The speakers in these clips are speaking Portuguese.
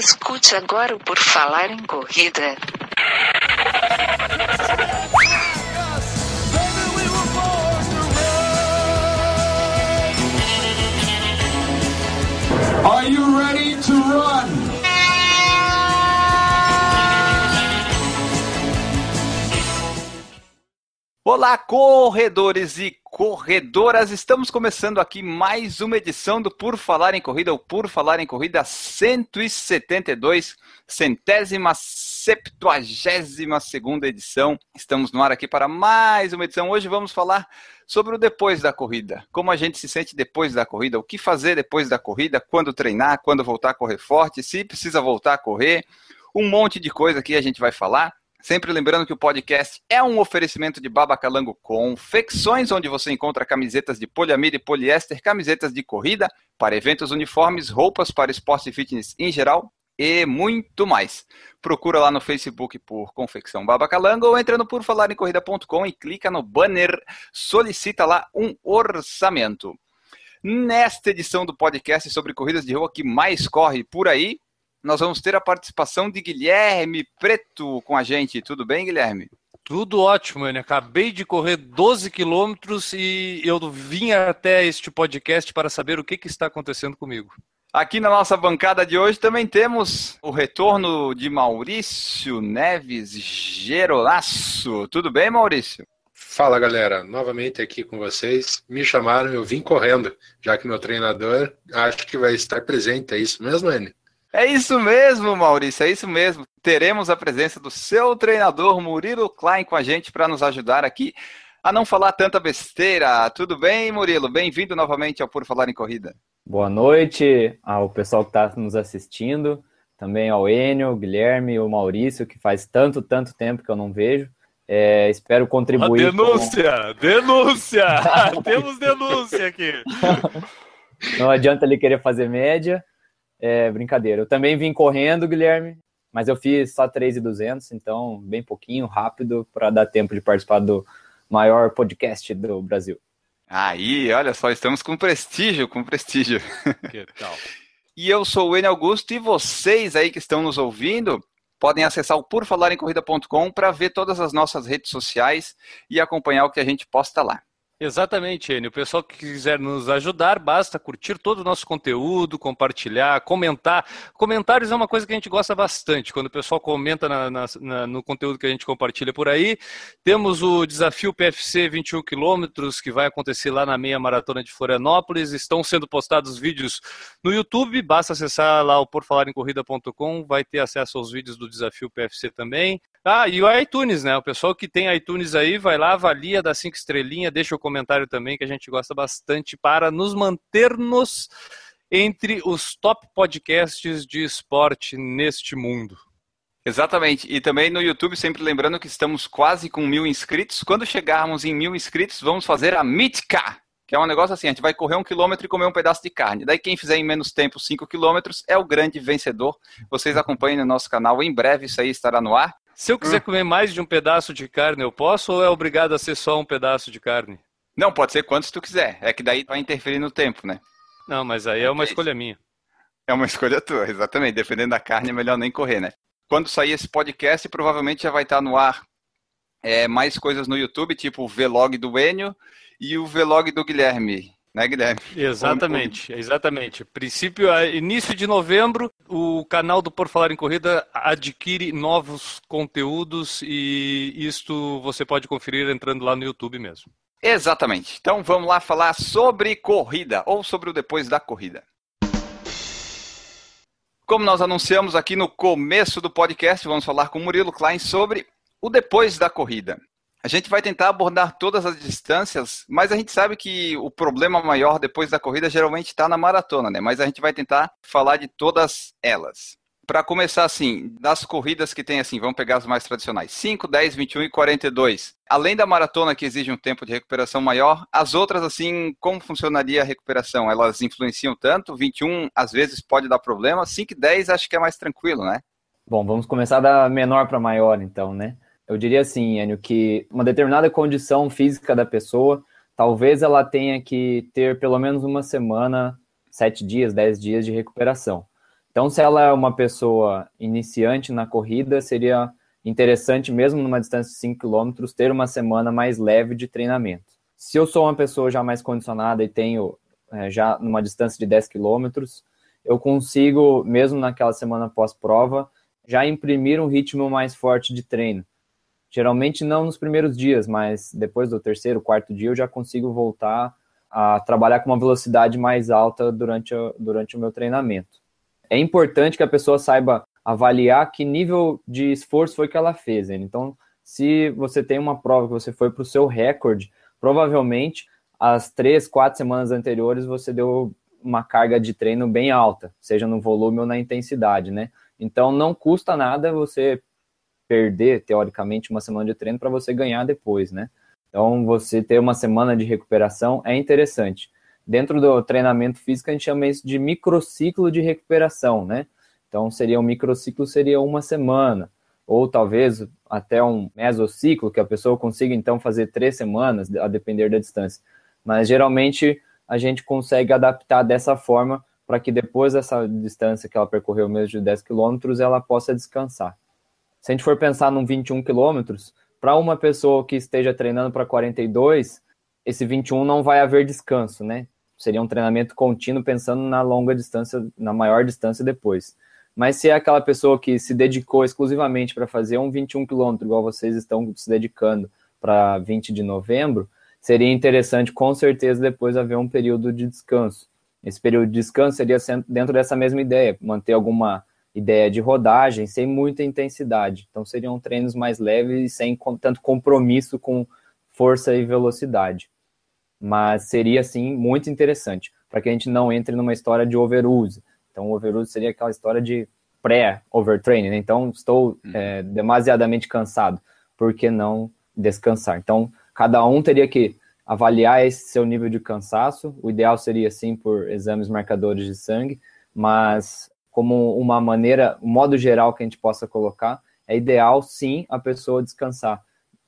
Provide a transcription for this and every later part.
Escute agora o Por Falar em Corrida. Are you ready to run? Olá, corredores e corredoras! Estamos começando aqui mais uma edição do Por Falar em Corrida, ou Por Falar em Corrida 172, centésima, septuagésima segunda edição. Estamos no ar aqui para mais uma edição. Hoje vamos falar sobre o depois da corrida. Como a gente se sente depois da corrida, o que fazer depois da corrida, quando treinar, quando voltar a correr forte, se precisa voltar a correr. Um monte de coisa que a gente vai falar. Sempre lembrando que o podcast é um oferecimento de Baba Calango Confecções, onde você encontra camisetas de poliamida e poliéster, camisetas de corrida, para eventos uniformes, roupas para esporte e fitness em geral e muito mais. Procura lá no Facebook por Confecção Baba Calango ou entra no porfalarencorrida.com e clica no banner, solicita lá um orçamento. Nesta edição do podcast sobre corridas de rua que mais corre por aí, nós vamos ter a participação de Guilherme Preto com a gente. Tudo bem, Guilherme? Tudo ótimo, Enio. Acabei de correr 12 quilômetros e eu vim até este podcast para saber o que, que está acontecendo comigo. Aqui na nossa bancada de hoje também temos o retorno de Maurício Neves Gerolaço. Tudo bem, Maurício? Fala galera, novamente aqui com vocês. Me chamaram, eu vim correndo, já que meu treinador acho que vai estar presente. É isso mesmo, Enio? É isso mesmo, Maurício, é isso mesmo. Teremos a presença do seu treinador Murilo Klein com a gente para nos ajudar aqui a não falar tanta besteira. Tudo bem, Murilo? Bem-vindo novamente ao Por Falar em Corrida. Boa noite ao pessoal que está nos assistindo, também ao Enio, Guilherme e o Maurício, que faz tanto, tanto tempo que eu não vejo. É, espero contribuir. A denúncia! Com... Denúncia! Temos denúncia aqui! não adianta ele querer fazer média. É brincadeira. Eu também vim correndo, Guilherme, mas eu fiz só 3,200, então bem pouquinho, rápido, para dar tempo de participar do maior podcast do Brasil. Aí, olha só, estamos com prestígio, com prestígio. Que tal? e eu sou o Enio Augusto e vocês aí que estão nos ouvindo podem acessar o purfalaremcorrida.com para ver todas as nossas redes sociais e acompanhar o que a gente posta lá. Exatamente, Enio. O pessoal que quiser nos ajudar, basta curtir todo o nosso conteúdo, compartilhar, comentar. Comentários é uma coisa que a gente gosta bastante. Quando o pessoal comenta na, na, no conteúdo que a gente compartilha por aí. Temos o desafio PFC 21 quilômetros, que vai acontecer lá na meia maratona de Florianópolis. Estão sendo postados vídeos no YouTube. Basta acessar lá o porfalarencorrida.com, vai ter acesso aos vídeos do desafio PFC também. Ah, e o iTunes, né? O pessoal que tem iTunes aí, vai lá, avalia, dá cinco estrelinhas, deixa o comentário também, que a gente gosta bastante, para nos mantermos entre os top podcasts de esporte neste mundo. Exatamente. E também no YouTube, sempre lembrando que estamos quase com mil inscritos. Quando chegarmos em mil inscritos, vamos fazer a Mitka, que é um negócio assim, a gente vai correr um quilômetro e comer um pedaço de carne. Daí quem fizer em menos tempo cinco quilômetros é o grande vencedor. Vocês acompanhem no nosso canal em breve, isso aí estará no ar. Se eu quiser hum. comer mais de um pedaço de carne, eu posso ou é obrigado a ser só um pedaço de carne? Não, pode ser quantos tu quiser. É que daí vai interferir no tempo, né? Não, mas aí é uma escolha minha. É uma escolha tua, exatamente. Dependendo da carne, é melhor nem correr, né? Quando sair esse podcast, provavelmente já vai estar no ar é, mais coisas no YouTube, tipo o vlog do Enio e o vlog do Guilherme né, Guilherme? Exatamente, exatamente. Princípio, início de novembro, o canal do Por Falar em Corrida adquire novos conteúdos e isto você pode conferir entrando lá no YouTube mesmo. Exatamente. Então vamos lá falar sobre corrida ou sobre o depois da corrida. Como nós anunciamos aqui no começo do podcast, vamos falar com Murilo Klein sobre o depois da corrida. A gente vai tentar abordar todas as distâncias, mas a gente sabe que o problema maior depois da corrida geralmente está na maratona, né? Mas a gente vai tentar falar de todas elas. Para começar assim, das corridas que tem assim, vamos pegar as mais tradicionais: 5, 10, 21 e 42. Além da maratona que exige um tempo de recuperação maior, as outras assim, como funcionaria a recuperação? Elas influenciam tanto? 21 às vezes pode dar problema, 5 e 10 acho que é mais tranquilo, né? Bom, vamos começar da menor para maior então, né? Eu diria assim, Enio, que uma determinada condição física da pessoa, talvez ela tenha que ter pelo menos uma semana, sete dias, dez dias de recuperação. Então, se ela é uma pessoa iniciante na corrida, seria interessante, mesmo numa distância de 5 km, ter uma semana mais leve de treinamento. Se eu sou uma pessoa já mais condicionada e tenho é, já numa distância de 10 km, eu consigo, mesmo naquela semana pós-prova, já imprimir um ritmo mais forte de treino. Geralmente não nos primeiros dias, mas depois do terceiro, quarto dia eu já consigo voltar a trabalhar com uma velocidade mais alta durante, durante o meu treinamento. É importante que a pessoa saiba avaliar que nível de esforço foi que ela fez. Então, se você tem uma prova que você foi para o seu recorde, provavelmente as três, quatro semanas anteriores você deu uma carga de treino bem alta, seja no volume ou na intensidade, né? Então não custa nada você perder, teoricamente, uma semana de treino para você ganhar depois, né? Então você ter uma semana de recuperação é interessante. Dentro do treinamento físico a gente chama isso de microciclo de recuperação, né? Então seria um microciclo seria uma semana, ou talvez até um mesociclo que a pessoa consiga então fazer três semanas, a depender da distância. Mas geralmente a gente consegue adaptar dessa forma para que depois dessa distância que ela percorreu mesmo de 10 quilômetros, ela possa descansar. Se a gente for pensar num 21 quilômetros, para uma pessoa que esteja treinando para 42, esse 21 não vai haver descanso, né? Seria um treinamento contínuo pensando na longa distância, na maior distância depois. Mas se é aquela pessoa que se dedicou exclusivamente para fazer um 21 quilômetros, igual vocês estão se dedicando para 20 de novembro, seria interessante, com certeza, depois haver um período de descanso. Esse período de descanso seria dentro dessa mesma ideia, manter alguma ideia de rodagem sem muita intensidade. Então, seriam treinos mais leves e sem tanto compromisso com força e velocidade. Mas seria, sim, muito interessante, para que a gente não entre numa história de overuse. Então, overuse seria aquela história de pré-overtraining. Né? Então, estou uhum. é, demasiadamente cansado, por que não descansar? Então, Cada um teria que avaliar esse seu nível de cansaço. O ideal seria sim por exames marcadores de sangue, mas como uma maneira, um modo geral que a gente possa colocar, é ideal sim a pessoa descansar,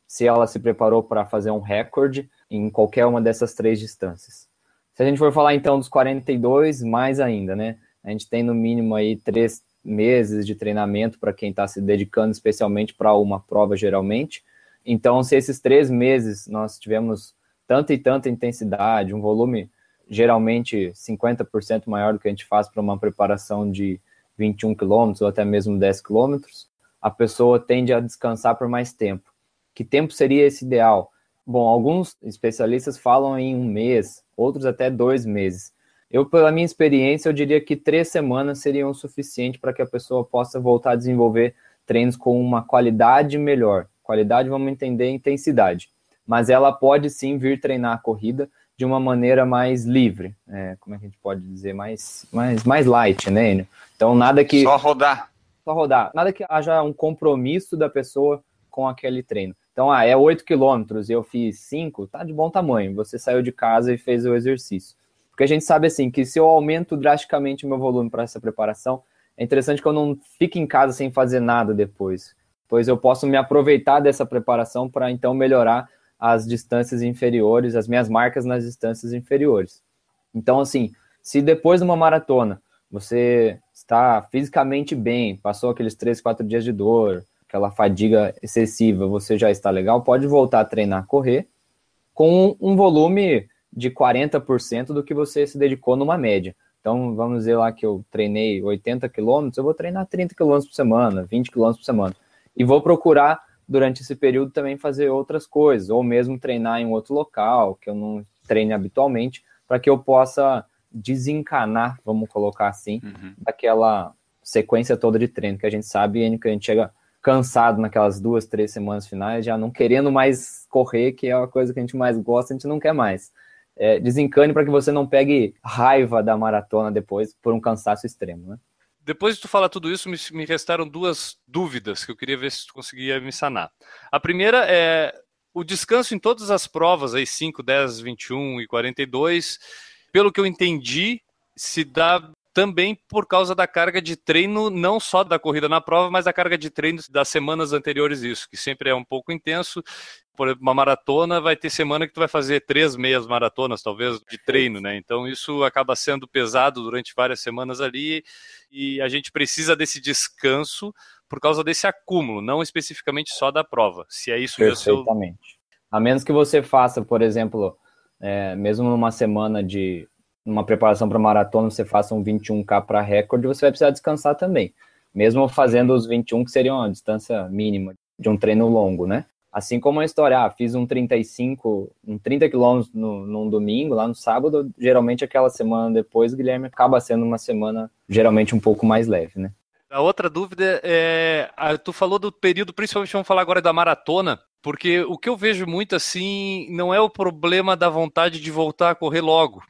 se ela se preparou para fazer um recorde em qualquer uma dessas três distâncias. Se a gente for falar então dos 42, mais ainda, né? A gente tem no mínimo aí três meses de treinamento para quem está se dedicando especialmente para uma prova geralmente. Então, se esses três meses nós tivemos tanta e tanta intensidade, um volume geralmente 50% maior do que a gente faz para uma preparação de 21 quilômetros ou até mesmo 10 quilômetros, a pessoa tende a descansar por mais tempo. Que tempo seria esse ideal? Bom, alguns especialistas falam em um mês, outros até dois meses. Eu, pela minha experiência, eu diria que três semanas seriam o suficiente para que a pessoa possa voltar a desenvolver treinos com uma qualidade melhor. Qualidade, vamos entender intensidade. Mas ela pode sim vir treinar a corrida de uma maneira mais livre. É, como é que a gente pode dizer? Mais, mais, mais light, né, Enio? Então, nada que. Só rodar. Só rodar. Nada que haja um compromisso da pessoa com aquele treino. Então, ah, é 8 quilômetros e eu fiz 5, tá de bom tamanho. Você saiu de casa e fez o exercício. Porque a gente sabe assim que se eu aumento drasticamente o meu volume para essa preparação, é interessante que eu não fique em casa sem fazer nada depois pois eu posso me aproveitar dessa preparação para então melhorar as distâncias inferiores, as minhas marcas nas distâncias inferiores. Então, assim, se depois de uma maratona você está fisicamente bem, passou aqueles três, quatro dias de dor, aquela fadiga excessiva, você já está legal, pode voltar a treinar, correr, com um volume de 40% do que você se dedicou numa média. Então, vamos dizer lá que eu treinei 80 quilômetros, eu vou treinar 30 quilômetros por semana, 20 quilômetros por semana e vou procurar durante esse período também fazer outras coisas, ou mesmo treinar em outro local que eu não treine habitualmente, para que eu possa desencanar, vamos colocar assim, uhum. daquela sequência toda de treino que a gente sabe que a gente chega cansado naquelas duas, três semanas finais, já não querendo mais correr, que é a coisa que a gente mais gosta, a gente não quer mais. É, desencane para que você não pegue raiva da maratona depois por um cansaço extremo, né? depois de tu falar tudo isso, me, me restaram duas dúvidas que eu queria ver se tu conseguia me sanar. A primeira é o descanso em todas as provas, aí 5, 10, 21 e 42, pelo que eu entendi, se dá também por causa da carga de treino, não só da corrida na prova, mas da carga de treino das semanas anteriores, isso, que sempre é um pouco intenso. Por exemplo, uma maratona vai ter semana que tu vai fazer três meias maratonas, talvez, de treino, né? Então isso acaba sendo pesado durante várias semanas ali e a gente precisa desse descanso por causa desse acúmulo, não especificamente só da prova. Se é isso mesmo. Perfeitamente. Seu... A menos que você faça, por exemplo, é, mesmo numa semana de uma preparação para maratona, você faça um 21K para recorde, você vai precisar descansar também. Mesmo fazendo os 21, que seria uma distância mínima de um treino longo, né? Assim como a história, ah, fiz um 35, um 30 quilômetros num domingo, lá no sábado, geralmente aquela semana depois, Guilherme, acaba sendo uma semana geralmente um pouco mais leve, né? A outra dúvida é, tu falou do período, principalmente vamos falar agora da maratona, porque o que eu vejo muito assim não é o problema da vontade de voltar a correr logo.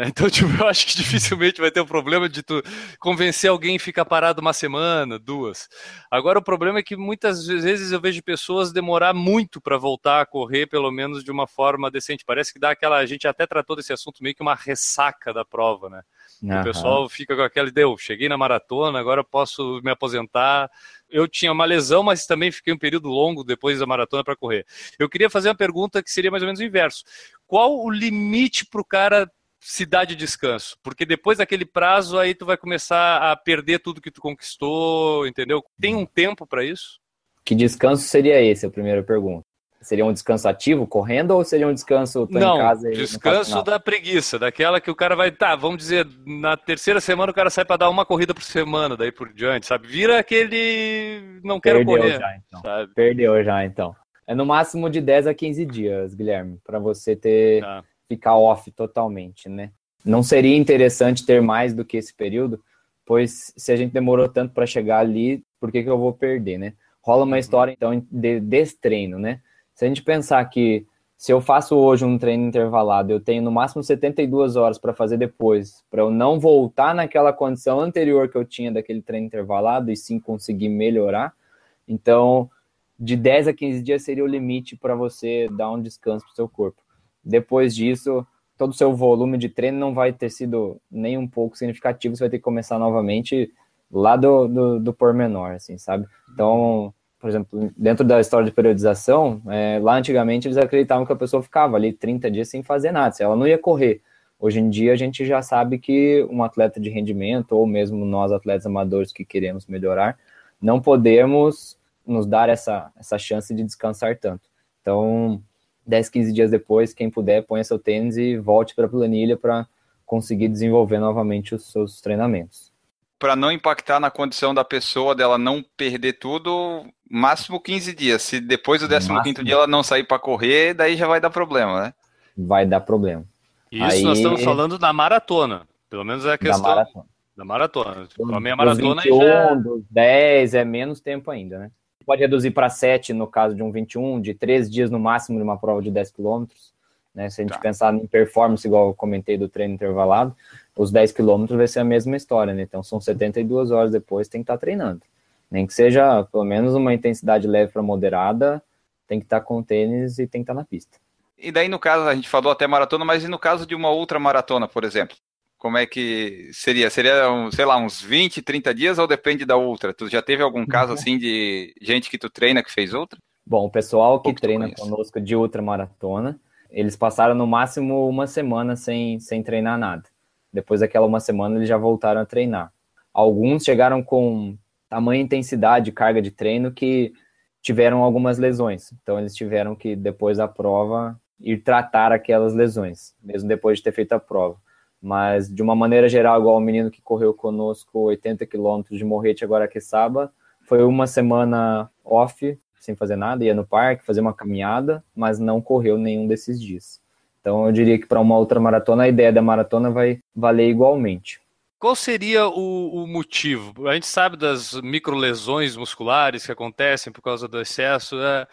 Né? Então, tipo, eu acho que dificilmente vai ter o um problema de tu convencer alguém a ficar parado uma semana, duas. Agora, o problema é que muitas vezes eu vejo pessoas demorar muito para voltar a correr, pelo menos de uma forma decente. Parece que dá aquela. A gente até tratou desse assunto meio que uma ressaca da prova, né? Uhum. O pessoal fica com aquela ideia, eu cheguei na maratona, agora posso me aposentar. Eu tinha uma lesão, mas também fiquei um período longo depois da maratona para correr. Eu queria fazer uma pergunta que seria mais ou menos o inverso. Qual o limite para o cara se dá de descanso, porque depois daquele prazo aí tu vai começar a perder tudo que tu conquistou, entendeu? Tem um tempo para isso? Que descanso seria esse? A primeira pergunta. Seria um descanso ativo, correndo, ou seria um descanso não, em casa? descanso da preguiça, daquela que o cara vai, tá, vamos dizer, na terceira semana o cara sai para dar uma corrida por semana, daí por diante, sabe? Vira aquele, não quero Perdeu correr. Já, então. Sabe? Perdeu já, então. É no máximo de 10 a 15 dias, Guilherme, para você ter tá ficar off totalmente, né? Não seria interessante ter mais do que esse período, pois se a gente demorou tanto para chegar ali, por que, que eu vou perder, né? Rola uma uhum. história, então, de destreino, né? Se a gente pensar que se eu faço hoje um treino intervalado, eu tenho no máximo 72 horas para fazer depois, para eu não voltar naquela condição anterior que eu tinha daquele treino intervalado e sim conseguir melhorar. Então, de 10 a 15 dias seria o limite para você dar um descanso para o seu corpo depois disso, todo o seu volume de treino não vai ter sido nem um pouco significativo, você vai ter que começar novamente lá do, do, do pormenor, assim, sabe? Então, por exemplo, dentro da história de periodização, é, lá antigamente eles acreditavam que a pessoa ficava ali 30 dias sem fazer nada, ela não ia correr. Hoje em dia a gente já sabe que um atleta de rendimento, ou mesmo nós atletas amadores que queremos melhorar, não podemos nos dar essa, essa chance de descansar tanto. Então, 10, 15 dias depois, quem puder, ponha seu tênis e volte para a planilha para conseguir desenvolver novamente os seus treinamentos. Para não impactar na condição da pessoa, dela não perder tudo, máximo 15 dias. Se depois do 15 dia ela não sair para correr, daí já vai dar problema, né? Vai dar problema. Isso Aí... nós estamos falando da maratona. Pelo menos é a questão da maratona. Da maratona. A meia maratona 21, já... dos 10 é menos tempo ainda, né? Pode reduzir para 7 no caso de um 21, de 3 dias no máximo de uma prova de 10 km. Né? Se a gente tá. pensar em performance, igual eu comentei do treino intervalado, os 10 km vai ser a mesma história, né? Então são 72 horas depois, tem que estar tá treinando. Nem que seja pelo menos uma intensidade leve para moderada, tem que estar tá com tênis e tem que estar tá na pista. E daí, no caso, a gente falou até maratona, mas e no caso de uma outra maratona, por exemplo? Como é que seria? Seria, sei lá, uns 20, 30 dias ou depende da outra? Tu já teve algum caso uhum. assim de gente que tu treina que fez outra? Bom, o pessoal que treina conosco de ultramaratona, eles passaram no máximo uma semana sem, sem treinar nada. Depois daquela uma semana, eles já voltaram a treinar. Alguns chegaram com tamanha intensidade, carga de treino que tiveram algumas lesões. Então, eles tiveram que, depois da prova, ir tratar aquelas lesões, mesmo depois de ter feito a prova. Mas, de uma maneira geral, igual o menino que correu conosco 80 quilômetros de Morrete agora que sábado, foi uma semana off, sem fazer nada, ia no parque, fazer uma caminhada, mas não correu nenhum desses dias. Então, eu diria que para uma outra maratona, a ideia da maratona vai valer igualmente. Qual seria o, o, motivo? A gente sabe das microlesões musculares que acontecem por causa do excesso. É,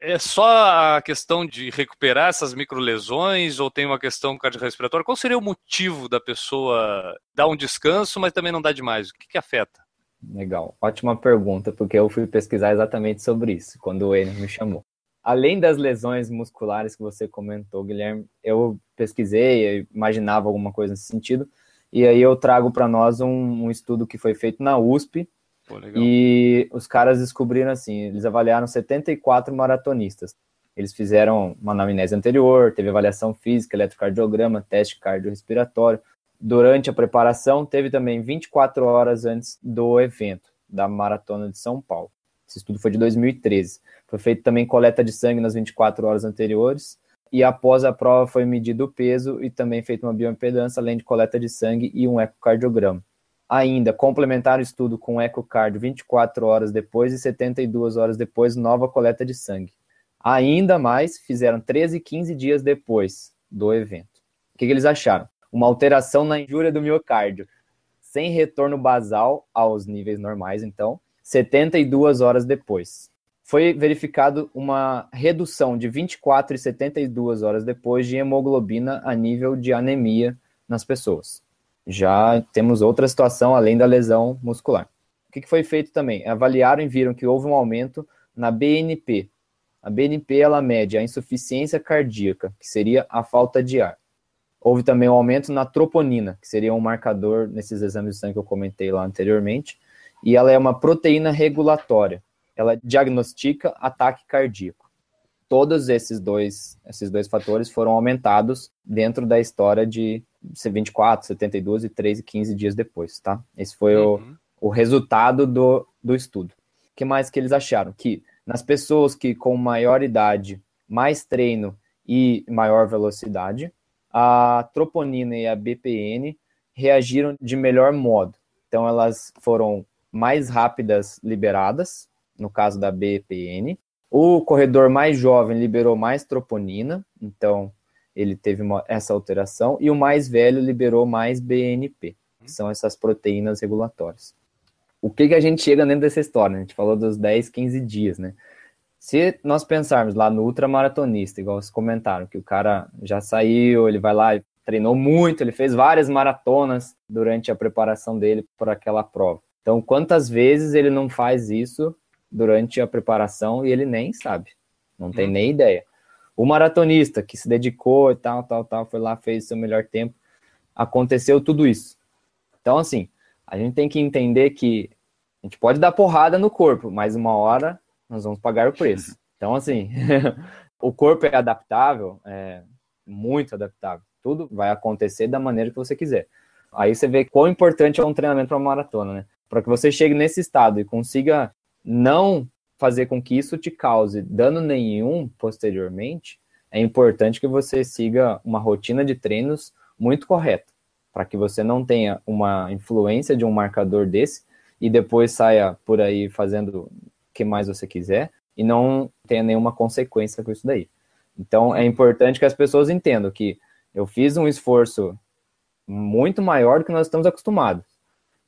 é só a questão de recuperar essas microlesões ou tem uma questão cardiorrespiratória? Qual seria o motivo da pessoa dar um descanso, mas também não dar demais? O que, que afeta? Legal, ótima pergunta, porque eu fui pesquisar exatamente sobre isso quando o Enio me chamou. Além das lesões musculares que você comentou, Guilherme, eu pesquisei, eu imaginava alguma coisa nesse sentido, E aí eu trago para nós um, um, estudo que foi feito na USP. Pô, e os caras descobriram assim, eles avaliaram 74 maratonistas. Eles fizeram uma anamnese anterior, teve avaliação física, eletrocardiograma, teste cardiorrespiratório. Durante a preparação, teve também 24 horas antes do evento da Maratona de São Paulo. Esse estudo foi de 2013. Foi feito também coleta de sangue nas 24 horas anteriores. E após a prova foi medido o peso e também feita uma bioimpedância, além de coleta de sangue e um ecocardiograma. Ainda, complementar o estudo com ecocardio 24 horas depois e 72 horas depois, nova coleta de sangue. Ainda mais, fizeram 13 e 15 dias depois do evento. O que, que eles acharam? Uma alteração na injúria do miocárdio, sem retorno basal aos níveis normais, então, 72 horas depois. Foi verificado uma redução de 24 e 72 horas depois de hemoglobina a nível de anemia nas pessoas. Já temos outra situação além da lesão muscular. O que foi feito também? Avaliaram e viram que houve um aumento na BNP. A BNP ela mede a insuficiência cardíaca, que seria a falta de ar. Houve também um aumento na troponina, que seria um marcador nesses exames de sangue que eu comentei lá anteriormente, e ela é uma proteína regulatória. Ela diagnostica ataque cardíaco. Todos esses dois, esses dois fatores foram aumentados dentro da história de 24, 72 e 3 e 15 dias depois, tá? Esse foi uhum. o, o resultado do, do estudo. O que mais que eles acharam? Que nas pessoas que com maior idade, mais treino e maior velocidade, a troponina e a BPN reagiram de melhor modo. Então, elas foram mais rápidas liberadas, no caso da BPN. O corredor mais jovem liberou mais troponina, então ele teve uma, essa alteração, e o mais velho liberou mais BNP, que são essas proteínas regulatórias. O que, que a gente chega dentro dessa história? A gente falou dos 10, 15 dias, né? Se nós pensarmos lá no ultramaratonista, igual vocês comentaram, que o cara já saiu, ele vai lá, treinou muito, ele fez várias maratonas durante a preparação dele para aquela prova. Então, quantas vezes ele não faz isso durante a preparação e ele nem sabe, não tem hum. nem ideia. O maratonista que se dedicou e tal, tal, tal, foi lá, fez seu melhor tempo, aconteceu tudo isso. Então, assim, a gente tem que entender que a gente pode dar porrada no corpo, mas uma hora nós vamos pagar o preço. Então, assim, o corpo é adaptável, é muito adaptável. Tudo vai acontecer da maneira que você quiser. Aí você vê quão importante é um treinamento para uma maratona, né? Para que você chegue nesse estado e consiga não fazer com que isso te cause dano nenhum posteriormente, é importante que você siga uma rotina de treinos muito correta, para que você não tenha uma influência de um marcador desse e depois saia por aí fazendo que mais você quiser e não tenha nenhuma consequência com isso daí. Então é importante que as pessoas entendam que eu fiz um esforço muito maior do que nós estamos acostumados.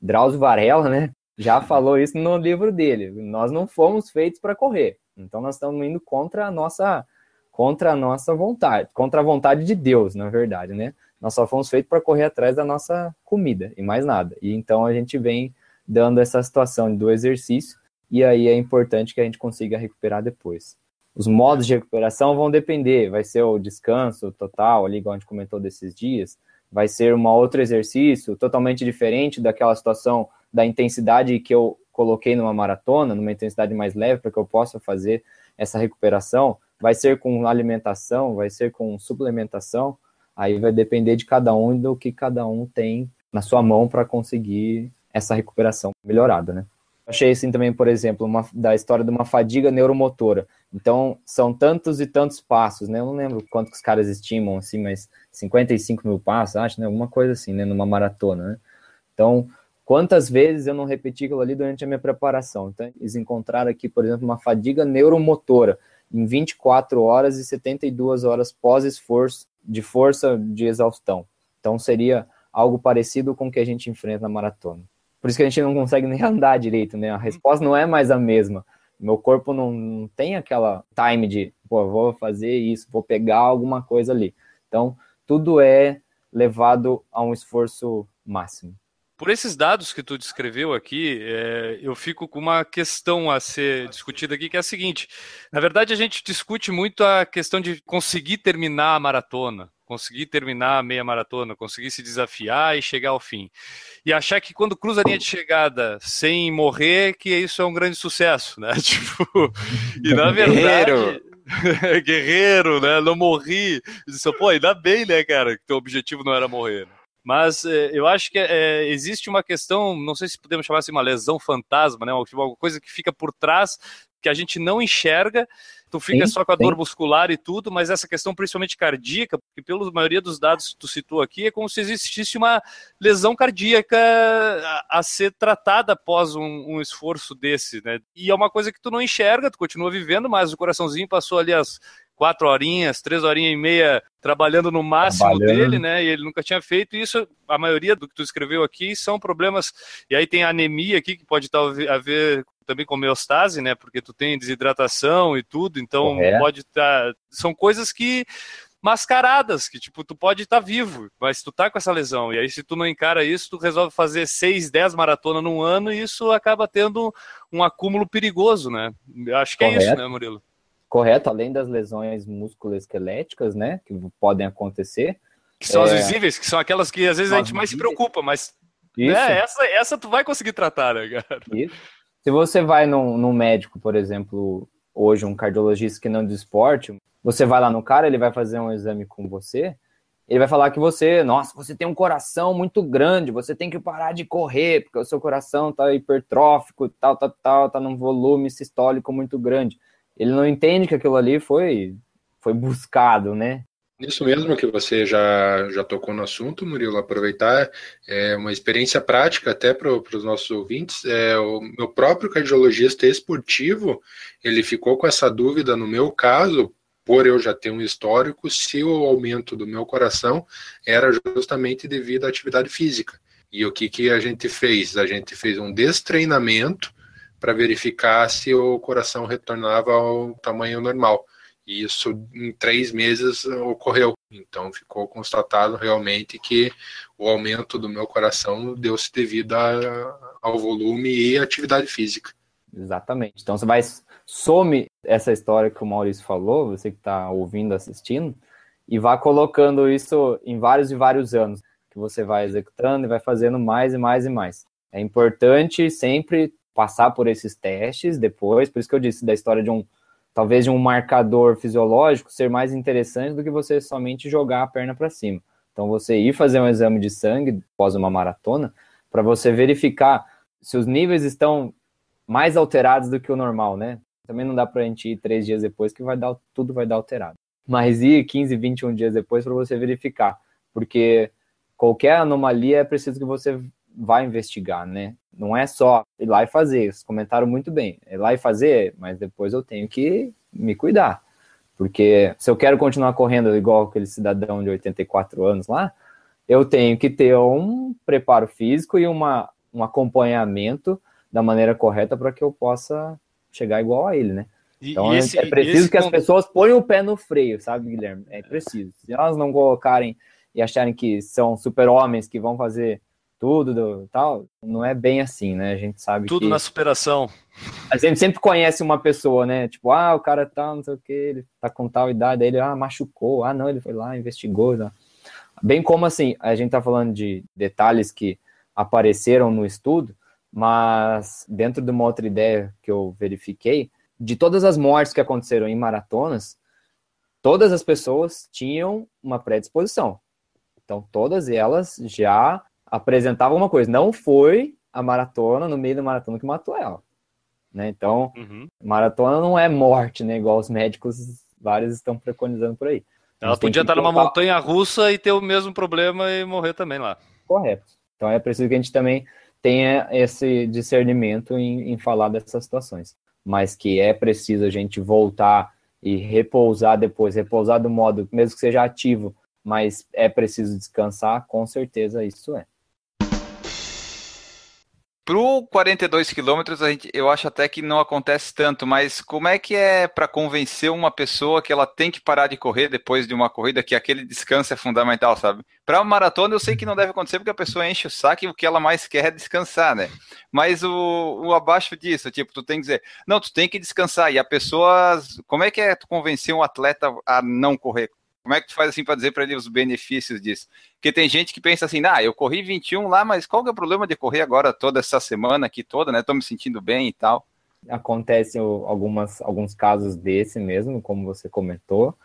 Drauzio Varela, né, já falou isso no livro dele. Nós não fomos feitos para correr. Então nós estamos indo contra a nossa contra a nossa vontade, contra a vontade de Deus, na verdade, né? Nós só fomos feitos para correr atrás da nossa comida e mais nada. E então a gente vem dando essa situação do exercício e aí é importante que a gente consiga recuperar depois. Os modos de recuperação vão depender, vai ser o descanso total, ali, igual a gente comentou desses dias, vai ser um outro exercício totalmente diferente daquela situação da intensidade que eu coloquei numa maratona, numa intensidade mais leve, para que eu possa fazer essa recuperação, vai ser com alimentação, vai ser com suplementação, aí vai depender de cada um e do que cada um tem na sua mão para conseguir essa recuperação melhorada, né? Achei assim também, por exemplo, uma, da história de uma fadiga neuromotora. Então, são tantos e tantos passos, né? Eu não lembro quanto que os caras estimam, assim, mas 55 mil passos, acho, né? Alguma coisa assim, né? Numa maratona, né? Então, quantas vezes eu não repeti aquilo ali durante a minha preparação? Então, eles encontraram aqui, por exemplo, uma fadiga neuromotora em 24 horas e 72 horas pós-esforço de força de exaustão. Então, seria algo parecido com o que a gente enfrenta na maratona. Por isso que a gente não consegue nem andar direito, né? A resposta não é mais a mesma. Meu corpo não, não tem aquela time de, pô, vou fazer isso, vou pegar alguma coisa ali. Então, tudo é levado a um esforço máximo. Por esses dados que tu descreveu aqui, é, eu fico com uma questão a ser discutida aqui, que é a seguinte: na verdade, a gente discute muito a questão de conseguir terminar a maratona, conseguir terminar a meia maratona, conseguir se desafiar e chegar ao fim. E achar que quando cruza a linha de chegada sem morrer, que isso é um grande sucesso, né? Tipo, e na verdade. Guerreiro, né? Não morri. Disse, Pô, ainda bem, né, cara, que teu objetivo não era morrer. Né? Mas é, eu acho que é, existe uma questão, não sei se podemos chamar assim, uma lesão fantasma, né? Uma coisa que fica por trás que a gente não enxerga, tu fica sim, só com a sim. dor muscular e tudo, mas essa questão principalmente cardíaca, porque pela maioria dos dados que tu citou aqui, é como se existisse uma lesão cardíaca a, a ser tratada após um, um, esforço desse, né? E é uma coisa que tu não enxerga, tu continua vivendo, mas o coraçãozinho passou ali as quatro horinhas, três horinhas e meia trabalhando no máximo dele, né? E ele nunca tinha feito isso. A maioria do que tu escreveu aqui são problemas. E aí tem anemia aqui que pode estar a ver também com homeostase, né? Porque tu tem desidratação e tudo, então pode estar. Tá... São coisas que mascaradas, que tipo, tu pode estar tá vivo, mas tu tá com essa lesão. E aí, se tu não encara isso, tu resolve fazer 6, 10 maratonas num ano e isso acaba tendo um acúmulo perigoso, né? Acho que Correto. é isso, né, Murilo? Correto, além das lesões musculoesqueléticas, né, que podem acontecer. Que são é... as visíveis, que são aquelas que às vezes a gente mais se preocupa, mas né, essa, essa tu vai conseguir tratar, né, cara? Isso. Se você vai num, num médico, por exemplo, hoje um cardiologista que não é do esporte, você vai lá no cara, ele vai fazer um exame com você, ele vai falar que você, nossa, você tem um coração muito grande, você tem que parar de correr, porque o seu coração tá hipertrófico, tal, tal, tal, tá num volume sistólico muito grande ele não entende que aquilo ali foi, foi buscado, né? Isso mesmo que você já, já tocou no assunto, Murilo, aproveitar é uma experiência prática até para os nossos ouvintes. É, o meu próprio cardiologista esportivo, ele ficou com essa dúvida no meu caso, por eu já ter um histórico, se o aumento do meu coração era justamente devido à atividade física. E o que, que a gente fez? A gente fez um destreinamento para verificar se o coração retornava ao tamanho normal. E isso em três meses ocorreu. Então ficou constatado realmente que o aumento do meu coração deu-se devido a, ao volume e atividade física. Exatamente. Então você vai some essa história que o Maurício falou, você que está ouvindo, assistindo, e vá colocando isso em vários e vários anos, que você vai executando e vai fazendo mais e mais e mais. É importante sempre passar por esses testes depois, por isso que eu disse da história de um, talvez de um marcador fisiológico ser mais interessante do que você somente jogar a perna para cima. Então você ir fazer um exame de sangue após uma maratona, para você verificar se os níveis estão mais alterados do que o normal, né? Também não dá para a gente ir três dias depois que vai dar, tudo vai dar alterado. Mas ir 15, 21 dias depois para você verificar, porque qualquer anomalia é preciso que você vai investigar, né? Não é só ir lá e fazer. Vocês comentaram muito bem. É ir lá e fazer, mas depois eu tenho que me cuidar. Porque se eu quero continuar correndo igual aquele cidadão de 84 anos lá, eu tenho que ter um preparo físico e uma, um acompanhamento da maneira correta para que eu possa chegar igual a ele, né? Então esse, é preciso que as pessoas ponham o pé no freio, sabe, Guilherme? É preciso. Se elas não colocarem e acharem que são super-homens que vão fazer tudo do, tal, não é bem assim, né? A gente sabe Tudo que... na superação. A gente sempre conhece uma pessoa, né? Tipo, ah, o cara tá, não sei o que, ele tá com tal idade, aí ele, ah, machucou, ah, não, ele foi lá, investigou, né? Bem como, assim, a gente tá falando de detalhes que apareceram no estudo, mas dentro de uma outra ideia que eu verifiquei, de todas as mortes que aconteceram em maratonas, todas as pessoas tinham uma predisposição. Então, todas elas já apresentava uma coisa. Não foi a maratona, no meio da maratona, que matou ela. Né? Então, uhum. maratona não é morte, né? Igual os médicos, vários estão preconizando por aí. Ela podia estar numa montanha russa e ter o mesmo problema e morrer também lá. Correto. Então é preciso que a gente também tenha esse discernimento em, em falar dessas situações. Mas que é preciso a gente voltar e repousar depois, repousar do modo, mesmo que seja ativo, mas é preciso descansar, com certeza isso é. Pro 42 quilômetros, eu acho até que não acontece tanto, mas como é que é para convencer uma pessoa que ela tem que parar de correr depois de uma corrida, que aquele descanso é fundamental, sabe? Para maratona eu sei que não deve acontecer porque a pessoa enche o saco e o que ela mais quer é descansar, né? Mas o, o abaixo disso, tipo, tu tem que dizer, não, tu tem que descansar. E a pessoa, como é que é tu convencer um atleta a não correr? Como é que tu faz assim para dizer para ele os benefícios disso? Porque tem gente que pensa assim, ah, eu corri 21 lá, mas qual que é o problema de correr agora toda essa semana aqui toda, né? Tô me sentindo bem e tal. Acontece algumas, alguns casos desse mesmo, como você comentou,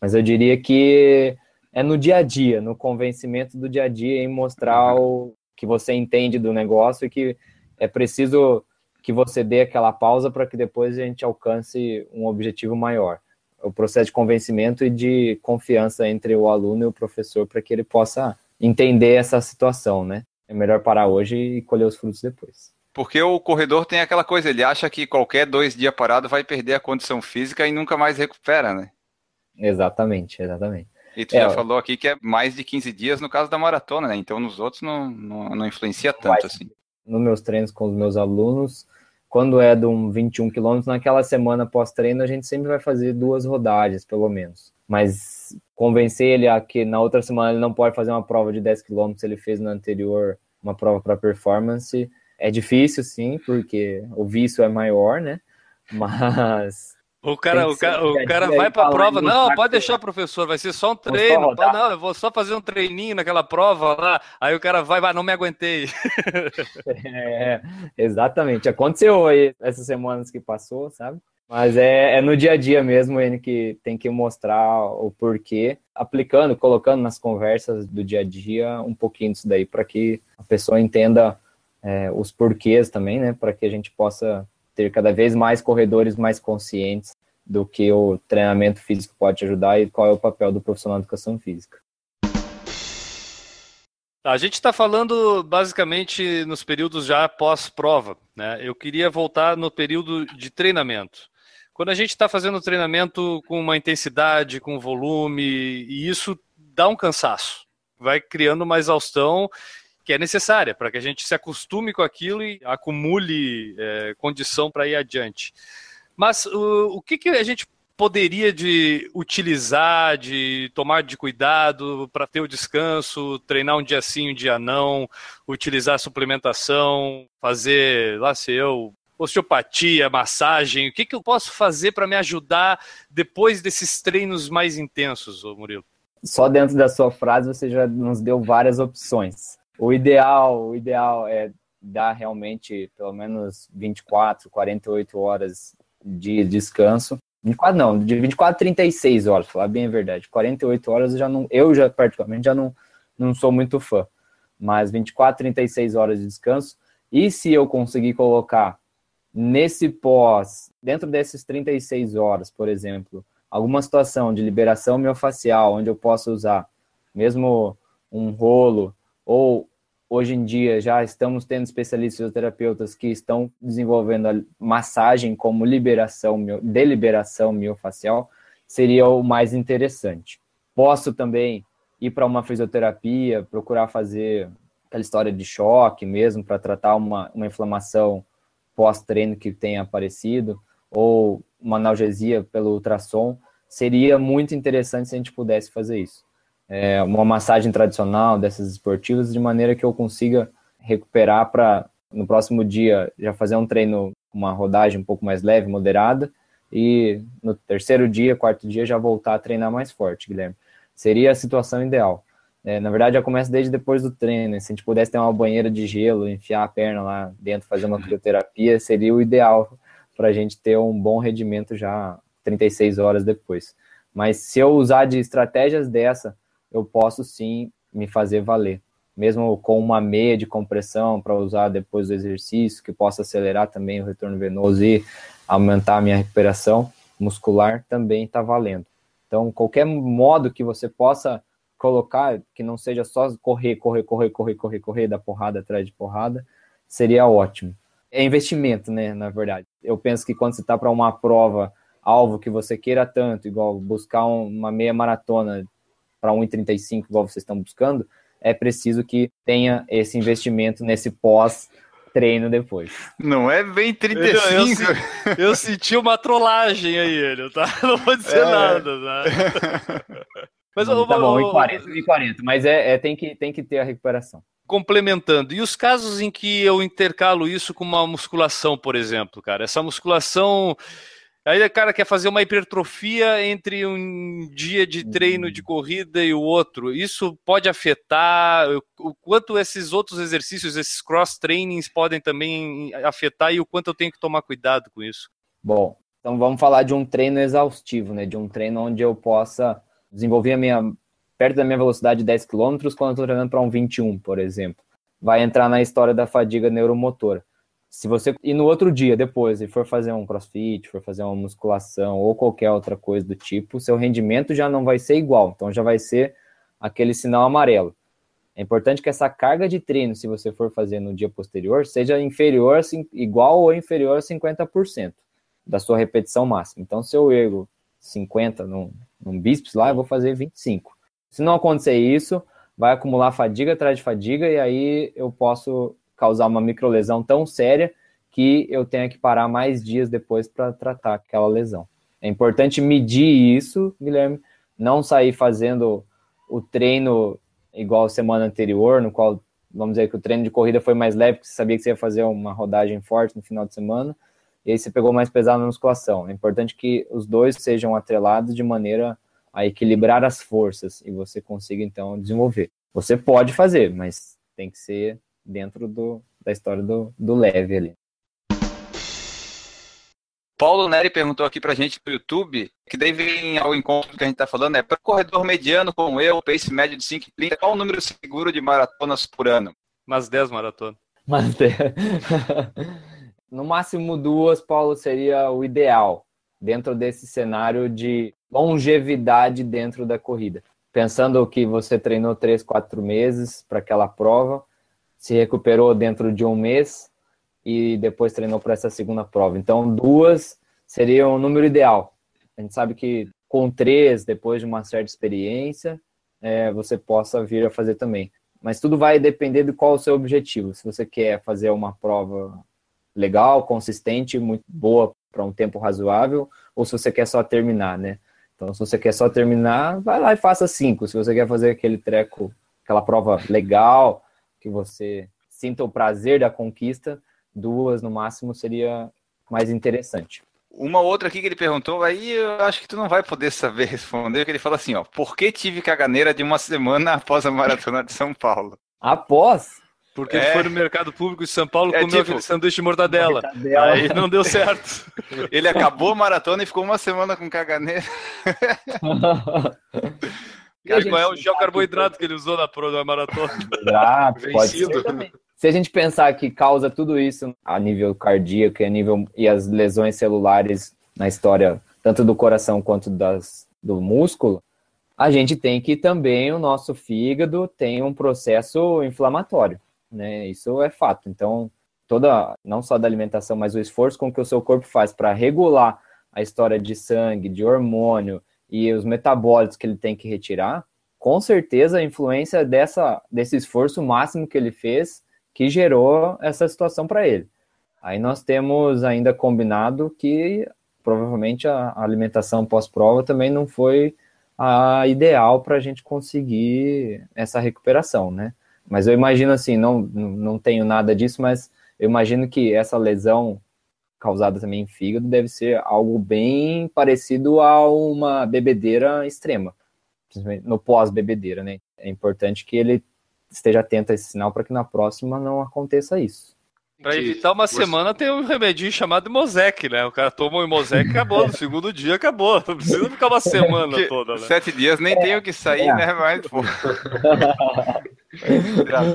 mas eu diria que é no dia a dia, no convencimento do dia a dia, em mostrar o que você entende do negócio e que é preciso que você dê aquela pausa para que depois a gente alcance um objetivo maior. O processo de convencimento e de confiança entre o aluno e o professor para que ele possa entender essa situação, né? É melhor parar hoje e colher os frutos depois. Porque o corredor tem aquela coisa, ele acha que qualquer dois dias parado vai perder a condição física e nunca mais recupera, né? Exatamente, exatamente. E tu é, já falou aqui que é mais de 15 dias no caso da maratona, né? Então nos outros não, não, não influencia tanto assim. Nos meus treinos com os meus alunos, quando é de um 21 quilômetros, naquela semana pós-treino, a gente sempre vai fazer duas rodagens, pelo menos. Mas convencer ele a que na outra semana ele não pode fazer uma prova de 10 quilômetros, ele fez na anterior uma prova para performance, é difícil, sim, porque o vício é maior, né? Mas o cara, o cara, o cara vai para a prova. Não, pode deixar, professor, vai ser só um treino. Não, eu vou só fazer um treininho naquela prova lá. Aí o cara vai, vai, não me aguentei. É, exatamente. Aconteceu aí essas semanas que passou, sabe? Mas é, é, no dia a dia mesmo ele que tem que mostrar o porquê, aplicando, colocando nas conversas do dia a dia um pouquinho disso daí, para que a pessoa entenda é, os porquês também, né? Para que a gente possa ter cada vez mais corredores mais conscientes do que o treinamento físico pode ajudar e qual é o papel do profissional de educação física. Tá, a gente está falando basicamente nos períodos já pós-prova. Né? Eu queria voltar no período de treinamento. Quando a gente está fazendo treinamento com uma intensidade, com volume, e isso dá um cansaço, vai criando uma exaustão que é necessária para que a gente se acostume com aquilo e acumule é, condição para ir adiante. Mas o, o que, que a gente poderia de utilizar, de tomar de cuidado para ter o descanso, treinar um dia sim, um dia não, utilizar suplementação, fazer, lá sei eu, osteopatia, massagem, o que, que eu posso fazer para me ajudar depois desses treinos mais intensos, Murilo? Só dentro da sua frase você já nos deu várias opções. O ideal, o ideal é dar realmente pelo menos 24, 48 horas de descanso. 24 não, de 24 a 36 horas, falar bem a verdade. 48 horas eu já não, eu já particularmente já não, não sou muito fã. Mas 24, 36 horas de descanso. E se eu conseguir colocar nesse pós, dentro desses 36 horas, por exemplo, alguma situação de liberação miofascial, onde eu possa usar mesmo um rolo ou hoje em dia já estamos tendo especialistas fisioterapeutas que estão desenvolvendo a massagem como liberação, deliberação miofacial, seria o mais interessante. Posso também ir para uma fisioterapia, procurar fazer aquela história de choque mesmo, para tratar uma, uma inflamação pós-treino que tenha aparecido, ou uma analgesia pelo ultrassom, seria muito interessante se a gente pudesse fazer isso é, uma massagem tradicional dessas esportivas, de maneira que eu consiga recuperar para no próximo dia já fazer um treino, uma rodagem um pouco mais leve, moderada, e no terceiro dia, quarto dia, já voltar a treinar mais forte, Guilherme. Seria a situação ideal. É, na verdade, já começa desde depois do treino. Se a gente pudesse ter uma banheira de gelo, enfiar a perna lá dentro, fazer uma crioterapia, seria o ideal para a gente ter um bom rendimento já 36 horas depois. Mas se eu usar de estratégias dessa eu posso sim me fazer valer. Mesmo com uma meia de compressão para usar depois do exercício, que possa acelerar também o retorno venoso e aumentar a minha recuperação muscular, também está valendo. Então, qualquer modo que você possa colocar, que não seja só correr, correr, correr, correr, correr, correr, da porrada atrás de porrada, seria ótimo. É investimento, né, na verdade. Eu penso que quando você está para uma prova, alvo que você queira tanto, igual buscar uma meia maratona para 1,35 igual vocês estão buscando, é preciso que tenha esse investimento nesse pós treino depois. Não é bem 35. Eu, eu, eu senti uma trollagem aí, ele, tá? Não vou dizer é. nada, tá? Mas, tá bom, em 40, em 40 mas é, é, tem, que, tem que ter a recuperação. Complementando, e os casos em que eu intercalo isso com uma musculação, por exemplo, cara? Essa musculação Aí o cara quer fazer uma hipertrofia entre um dia de treino de corrida e o outro. Isso pode afetar o quanto esses outros exercícios, esses cross trainings podem também afetar e o quanto eu tenho que tomar cuidado com isso. Bom, então vamos falar de um treino exaustivo, né? De um treino onde eu possa desenvolver a minha perto da minha velocidade de 10 km quando eu estou treinando para um 21, por exemplo. Vai entrar na história da fadiga neuromotora se você ir no outro dia depois e for fazer um crossfit, for fazer uma musculação ou qualquer outra coisa do tipo, seu rendimento já não vai ser igual, então já vai ser aquele sinal amarelo. É importante que essa carga de treino, se você for fazer no dia posterior, seja inferior, igual ou inferior a 50% da sua repetição máxima. Então, se eu ergo 50 num, num bíceps lá, eu vou fazer 25. Se não acontecer isso, vai acumular fadiga atrás de fadiga e aí eu posso causar uma microlesão tão séria que eu tenha que parar mais dias depois para tratar aquela lesão. É importante medir isso, Guilherme, não sair fazendo o treino igual a semana anterior, no qual, vamos dizer que o treino de corrida foi mais leve, porque você sabia que você ia fazer uma rodagem forte no final de semana, e aí você pegou mais pesado na musculação. É importante que os dois sejam atrelados de maneira a equilibrar as forças e você consiga então desenvolver. Você pode fazer, mas tem que ser dentro do, da história do, do leve ali. Paulo Neri perguntou aqui pra gente no YouTube, que daí vem ao encontro que a gente tá falando, é para corredor mediano como eu, pace médio de 5,30, qual o número seguro de maratonas por ano? Umas 10 maratonas. Mas no máximo duas, Paulo, seria o ideal dentro desse cenário de longevidade dentro da corrida. Pensando que você treinou três, quatro meses para aquela prova, se recuperou dentro de um mês e depois treinou para essa segunda prova. Então, duas seria o número ideal. A gente sabe que com três, depois de uma certa experiência, é, você possa vir a fazer também. Mas tudo vai depender de qual o seu objetivo. Se você quer fazer uma prova legal, consistente, muito boa para um tempo razoável, ou se você quer só terminar, né? Então, se você quer só terminar, vai lá e faça cinco. Se você quer fazer aquele treco, aquela prova legal, que você sinta o prazer da conquista, duas no máximo seria mais interessante. Uma outra aqui que ele perguntou, aí eu acho que tu não vai poder saber responder, que ele fala assim, ó, por que tive caganeira de uma semana após a maratona de São Paulo? Após? Porque é. ele foi no mercado público de São Paulo é, comeu tipo, aquele sanduíche de mortadela. mortadela. Aí não deu certo. ele acabou a maratona e ficou uma semana com caganeira. Cara, qual é o gel carboidrato que ele usou na prova da maratona? Carboidrato, pode ser. Se a gente pensar que causa tudo isso a nível cardíaco e a nível e as lesões celulares na história tanto do coração quanto das, do músculo, a gente tem que também o nosso fígado tem um processo inflamatório, né? Isso é fato. Então, toda não só da alimentação, mas o esforço com que o seu corpo faz para regular a história de sangue, de hormônio, e os metabólitos que ele tem que retirar, com certeza a influência dessa, desse esforço máximo que ele fez que gerou essa situação para ele. Aí nós temos ainda combinado que provavelmente a alimentação pós-prova também não foi a ideal para a gente conseguir essa recuperação, né? Mas eu imagino assim, não, não tenho nada disso, mas eu imagino que essa lesão causada também em fígado deve ser algo bem parecido a uma bebedeira extrema, no pós-bebedeira, né? É importante que ele esteja atento a esse sinal para que na próxima não aconteça isso. Para evitar uma você... semana tem um remedinho chamado Mosec, né? O cara toma o Mosec e acabou. No segundo dia acabou. Não precisa ficar uma semana que toda, né? Sete dias nem é, tenho que sair, é. né? Mas, pô. Já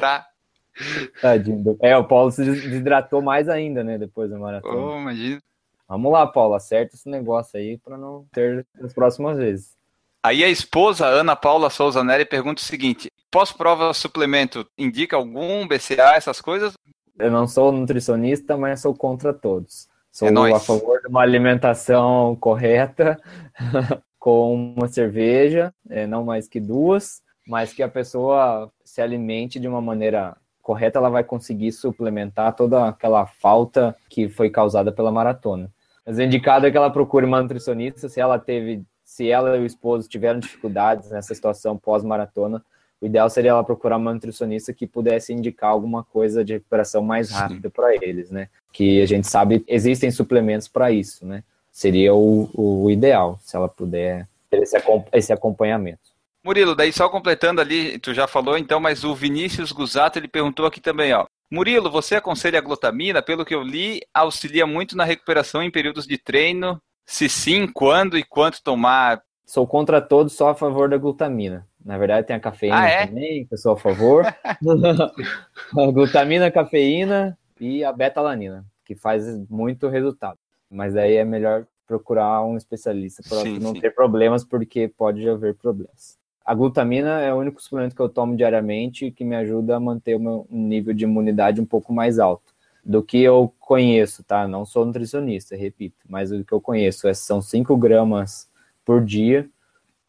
Tadinho. É, o Paulo se desidratou mais ainda, né? Depois da maratona. Oh, imagina. Vamos lá, Paulo, acerta esse negócio aí para não ter as próximas vezes. Aí a esposa, Ana Paula Souza Nery, pergunta o seguinte: pós-prova suplemento indica algum BCA, essas coisas? Eu não sou nutricionista, mas sou contra todos. Sou é a favor de uma alimentação correta, com uma cerveja, é, não mais que duas, mas que a pessoa se alimente de uma maneira correta, ela vai conseguir suplementar toda aquela falta que foi causada pela maratona. Mas o indicado é que ela procure uma nutricionista se ela teve, se ela e o esposo tiveram dificuldades nessa situação pós-maratona, o ideal seria ela procurar uma nutricionista que pudesse indicar alguma coisa de recuperação mais rápida para eles, né? Que a gente sabe existem suplementos para isso, né? seria o, o ideal, se ela puder ter esse, esse acompanhamento. Murilo, daí só completando ali, tu já falou então, mas o Vinícius Gusato, ele perguntou aqui também, ó. Murilo, você aconselha a glutamina? Pelo que eu li, auxilia muito na recuperação em períodos de treino. Se sim, quando e quanto tomar? Sou contra todos, só a favor da glutamina. Na verdade, tem a cafeína ah, é? também, que eu sou a favor. a glutamina, cafeína e a betalanina, que faz muito resultado. Mas aí é melhor procurar um especialista para não sim. ter problemas, porque pode haver problemas. A glutamina é o único suplemento que eu tomo diariamente que me ajuda a manter o meu nível de imunidade um pouco mais alto do que eu conheço, tá? Não sou nutricionista, repito, mas o que eu conheço é, são 5 gramas por dia,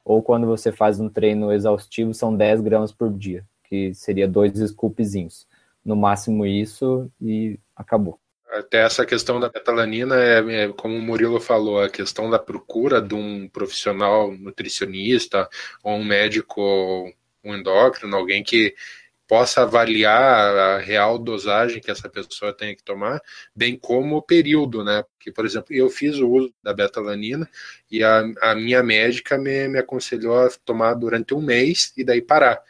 ou quando você faz um treino exaustivo, são 10 gramas por dia, que seria dois scoopzinhos. No máximo isso e acabou. Até essa questão da betalanina é, é, como o Murilo falou, a questão da procura de um profissional nutricionista ou um médico, um endócrino, alguém que possa avaliar a real dosagem que essa pessoa tem que tomar, bem como o período, né? Porque, por exemplo, eu fiz o uso da betalanina e a, a minha médica me, me aconselhou a tomar durante um mês e daí parar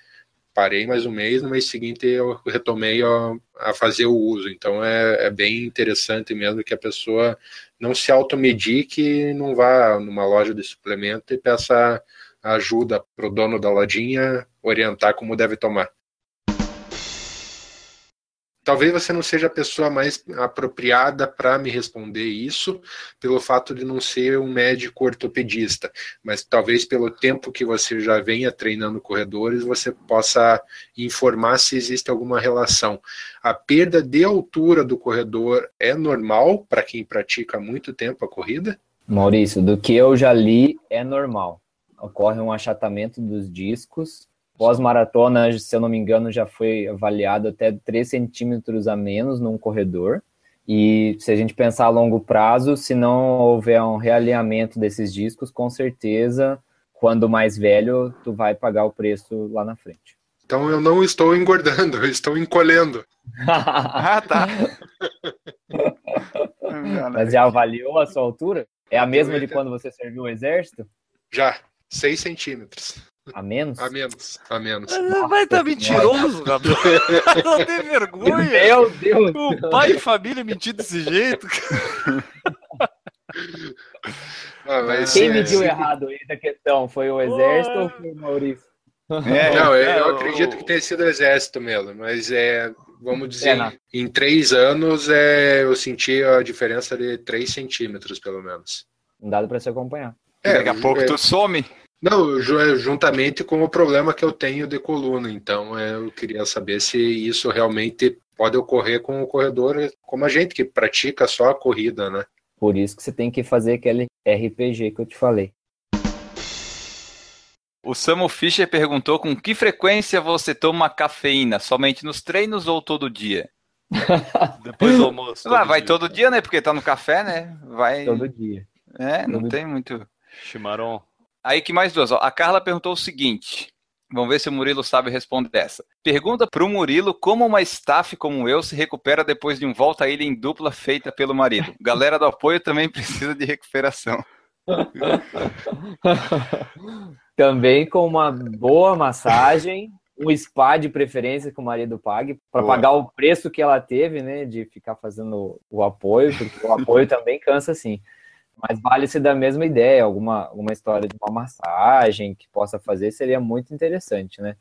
parei mais um mês, no mês seguinte eu retomei a, a fazer o uso. Então é, é, bem interessante mesmo que a pessoa não se automedir, que não vá numa loja de suplemento e peça ajuda para o dono da lojinha orientar como deve tomar. Talvez você não seja a pessoa mais apropriada para me responder isso, pelo fato de não ser um médico ortopedista, mas talvez pelo tempo que você já venha treinando corredores, você possa informar se existe alguma relação. A perda de altura do corredor é normal para quem pratica há muito tempo a corrida? Maurício, do que eu já li, é normal. Ocorre um achatamento dos discos Pós-maratona, se eu não me engano, já foi avaliado até 3 centímetros a menos num corredor. E se a gente pensar a longo prazo, se não houver um realinhamento desses discos, com certeza, quando mais velho, tu vai pagar o preço lá na frente. Então eu não estou engordando, eu estou encolhendo. ah, tá. Mas já avaliou a sua altura? É a mesma de quando você serviu o exército? Já, 6 centímetros. A menos? A menos, a menos. Vai estar tá mentiroso, Gabriel. Não tem vergonha. Meu Deus. O pai de família mentir desse jeito. Ah, mas, Quem mediu errado aí da questão? Foi o exército oh. ou foi o Maurício? É, não, eu, eu acredito que tenha sido o exército mesmo, mas é, vamos dizer, é, em três anos é, eu senti a diferença de três centímetros, pelo menos. Não dá para se acompanhar. É, Daqui a pouco é, tu some. Não, é juntamente com o problema que eu tenho de coluna. Então, é, eu queria saber se isso realmente pode ocorrer com o corredor, como a gente que pratica só a corrida, né? Por isso que você tem que fazer aquele RPG que eu te falei. O Samu Fischer perguntou com que frequência você toma cafeína? Somente nos treinos ou todo dia? Depois do almoço. Todo ah, vai dia. todo dia, né? Porque tá no café, né? Vai. Todo dia. É, todo não dia. tem muito. Chimarrão. Aí que mais duas. Ó. A Carla perguntou o seguinte. Vamos ver se o Murilo sabe responder essa. Pergunta para o Murilo como uma staff como eu se recupera depois de um volta à ilha em dupla feita pelo marido. Galera do apoio também precisa de recuperação. também com uma boa massagem, um spa de preferência que o marido pague, para pagar o preço que ela teve, né, de ficar fazendo o apoio, porque o apoio também cansa sim. Mas vale-se da mesma ideia, alguma, alguma história de uma massagem que possa fazer seria muito interessante, né?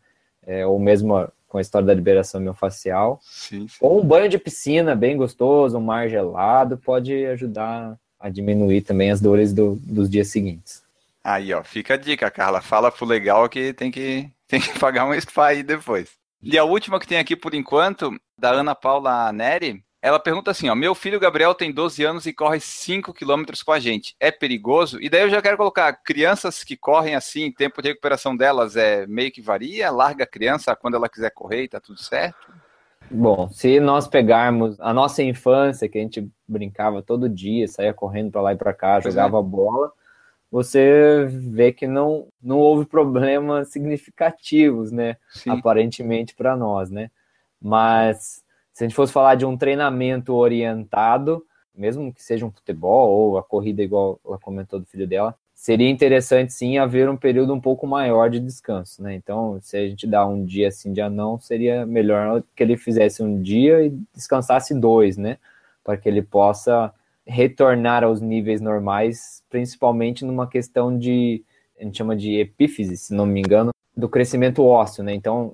É, ou mesmo com a história da liberação miofascial. Sim, sim. Ou um banho de piscina bem gostoso, um mar gelado, pode ajudar a diminuir também as dores do, dos dias seguintes. Aí, ó, fica a dica, Carla. Fala pro legal que tem que, tem que pagar um spa aí depois. E a última que tem aqui por enquanto, da Ana Paula Neri, ela pergunta assim, ó, meu filho Gabriel tem 12 anos e corre 5 quilômetros com a gente. É perigoso? E daí eu já quero colocar, crianças que correm assim, tempo de recuperação delas é meio que varia? Larga a criança quando ela quiser correr e tá tudo certo? Bom, se nós pegarmos a nossa infância, que a gente brincava todo dia, saía correndo para lá e para cá, pois jogava é. bola, você vê que não, não houve problemas significativos, né? Sim. Aparentemente para nós, né? Mas se a gente fosse falar de um treinamento orientado, mesmo que seja um futebol ou a corrida igual ela comentou do filho dela, seria interessante sim haver um período um pouco maior de descanso, né? Então, se a gente dá um dia sim, dia não, seria melhor que ele fizesse um dia e descansasse dois, né? Para que ele possa retornar aos níveis normais, principalmente numa questão de, a gente chama de epífise, se não me engano, do crescimento ósseo, né? Então,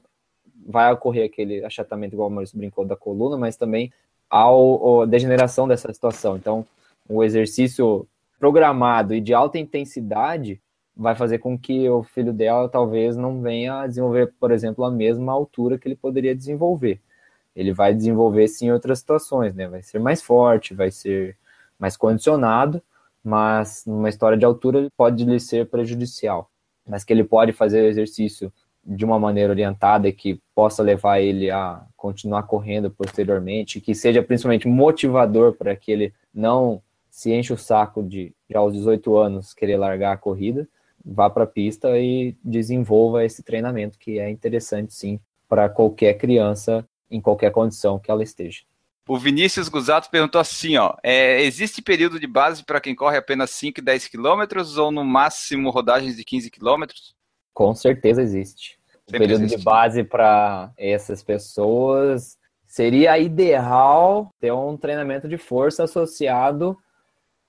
vai ocorrer aquele achatamento, igual o Maurício brincou, da coluna, mas também a degeneração dessa situação. Então, o exercício programado e de alta intensidade vai fazer com que o filho dela talvez não venha a desenvolver, por exemplo, a mesma altura que ele poderia desenvolver. Ele vai desenvolver sim em outras situações, né? Vai ser mais forte, vai ser mais condicionado, mas numa história de altura pode lhe ser prejudicial. Mas que ele pode fazer exercício de uma maneira orientada que possa levar ele a continuar correndo posteriormente, que seja principalmente motivador para que ele não se enche o saco de, já aos 18 anos, querer largar a corrida, vá para a pista e desenvolva esse treinamento, que é interessante sim para qualquer criança, em qualquer condição que ela esteja. O Vinícius Guzato perguntou assim, ó, é, existe período de base para quem corre apenas 5 e 10 quilômetros ou no máximo rodagens de 15 quilômetros? Com certeza existe. Sempre o período existe. de base para essas pessoas seria ideal ter um treinamento de força associado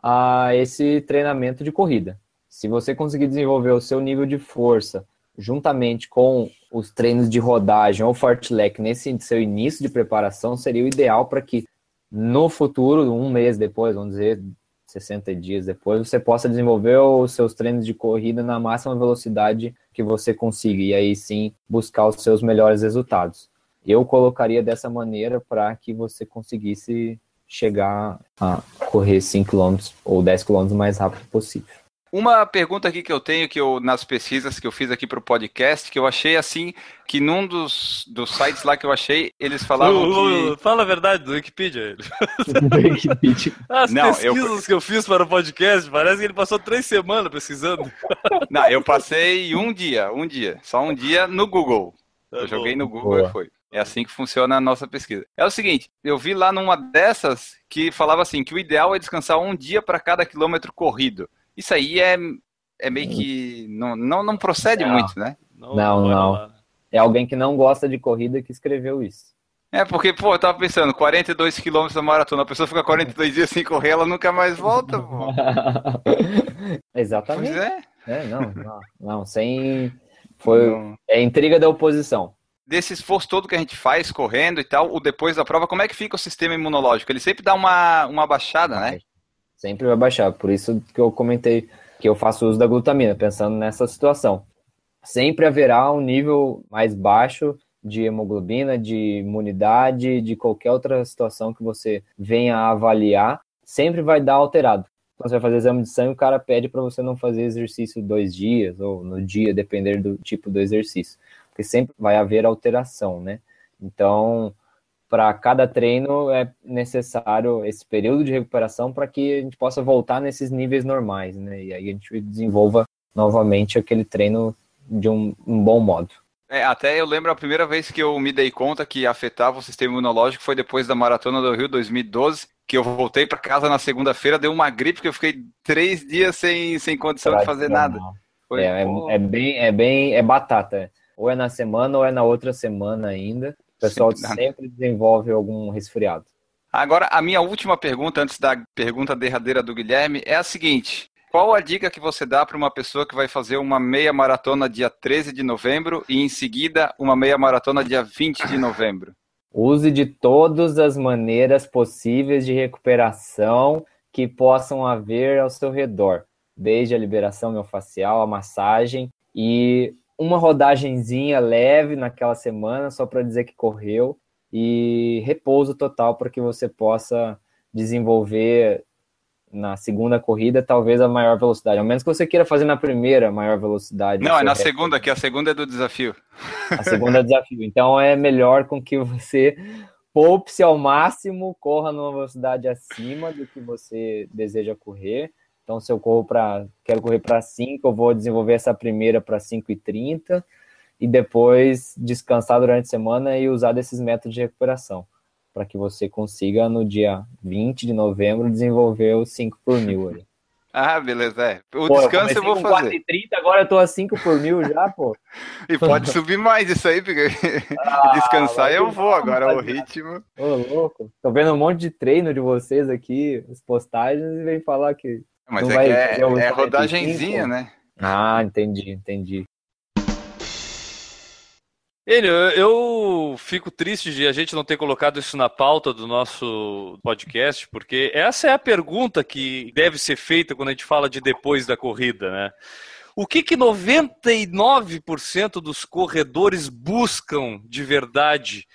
a esse treinamento de corrida. Se você conseguir desenvolver o seu nível de força juntamente com os treinos de rodagem ou fartlek nesse seu início de preparação, seria o ideal para que no futuro, um mês depois, vamos dizer, 60 dias depois, você possa desenvolver os seus treinos de corrida na máxima velocidade que você consiga e aí sim buscar os seus melhores resultados. Eu colocaria dessa maneira para que você conseguisse chegar a correr 5 km ou 10 km o mais rápido possível. Uma pergunta aqui que eu tenho, que eu, nas pesquisas que eu fiz aqui para o podcast, que eu achei assim, que num dos, dos sites lá que eu achei, eles falavam uh, que... Fala a verdade do Wikipedia. Wikipedia. As Não, pesquisas eu... que eu fiz para o podcast, parece que ele passou três semanas pesquisando. Não, eu passei um dia, um dia, só um dia no Google. Tá eu bom. joguei no Google Boa. e foi. É assim que funciona a nossa pesquisa. É o seguinte, eu vi lá numa dessas que falava assim, que o ideal é descansar um dia para cada quilômetro corrido. Isso aí é, é meio que. Não, não, não procede não. muito, né? Não, não. não. É alguém que não gosta de corrida que escreveu isso. É, porque, pô, eu tava pensando, 42 quilômetros da maratona, a pessoa fica 42 dias sem correr, ela nunca mais volta, pô. Exatamente. Pois é. é não, não, não, sem. Foi. Não. É intriga da oposição desse esforço todo que a gente faz correndo e tal, o depois da prova, como é que fica o sistema imunológico? Ele sempre dá uma, uma baixada, né? Sempre vai baixar, por isso que eu comentei que eu faço uso da glutamina, pensando nessa situação. Sempre haverá um nível mais baixo de hemoglobina, de imunidade, de qualquer outra situação que você venha a avaliar, sempre vai dar alterado. Quando você vai fazer exame de sangue, o cara pede para você não fazer exercício dois dias ou no dia, depender do tipo do exercício, porque sempre vai haver alteração, né? Então, para cada treino é necessário esse período de recuperação para que a gente possa voltar nesses níveis normais, né? E aí a gente desenvolva novamente aquele treino de um, um bom modo. É, até eu lembro a primeira vez que eu me dei conta que afetava o sistema imunológico foi depois da maratona do Rio 2012, que eu voltei para casa na segunda-feira, deu uma gripe que eu fiquei três dias sem, sem condição de fazer nada. Foi, é, é, é, bem, é bem, é batata. Ou é na semana ou é na outra semana ainda. O pessoal sempre, sempre desenvolve algum resfriado. Agora, a minha última pergunta, antes da pergunta derradeira do Guilherme, é a seguinte: qual a dica que você dá para uma pessoa que vai fazer uma meia maratona dia 13 de novembro e em seguida uma meia maratona dia 20 de novembro? Use de todas as maneiras possíveis de recuperação que possam haver ao seu redor, desde a liberação miofascial, a massagem e uma rodagenzinha leve naquela semana, só para dizer que correu, e repouso total para que você possa desenvolver na segunda corrida talvez a maior velocidade, ao menos que você queira fazer na primeira maior velocidade. Não, é na segunda, que a segunda é do desafio. A segunda é desafio. Então é melhor com que você poupe-se ao máximo, corra numa velocidade acima do que você deseja correr então, se eu corro para quero correr para 5, eu vou desenvolver essa primeira para 5 e 30 e depois descansar durante a semana e usar desses métodos de recuperação. para que você consiga no dia 20 de novembro desenvolver os 5 por mil aí. Ah, beleza, é. O Pô, descanso eu comecei vou com fazer. 4,30, agora eu tô a 5 por mil já, pô. E pode subir mais isso aí, porque Ah, descansar eu vou agora, o ritmo. Ô, louco. Tô vendo um monte de treino de vocês aqui, as postagens, e vem falar que. Mas Não é vai que é, é 45? rodagenzinha, né? Ah, entendi, entendi. Enio, eu, eu fico triste de a gente não ter colocado isso na pauta do nosso podcast, porque essa é a pergunta que deve ser feita quando a gente fala de depois da corrida, né? O que que 99% dos corredores buscam de verdade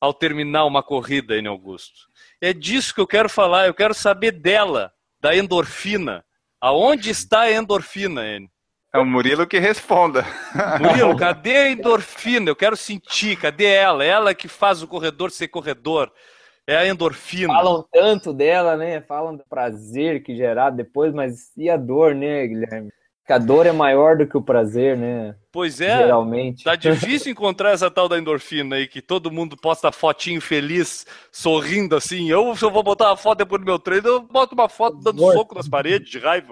ao terminar uma corrida, Enio Augusto? É disso que eu quero falar, eu quero saber dela, da endorfina. Aonde está a endorfina, Enio? É o Murilo que responda. Murilo, cadê a endorfina? Eu quero sentir, cadê ela? Ela que faz o corredor ser corredor. É a endorfina. Falam tanto dela, né? Falam do prazer que gerar depois, mas e a dor, né, Guilherme? Que a dor é maior do que o prazer, né? Pois é, Geralmente. tá difícil encontrar essa tal da endorfina aí, que todo mundo posta fotinho feliz, sorrindo assim. Eu, se eu vou botar uma foto depois do meu treino, eu boto uma foto dando Morto. soco nas paredes de raiva.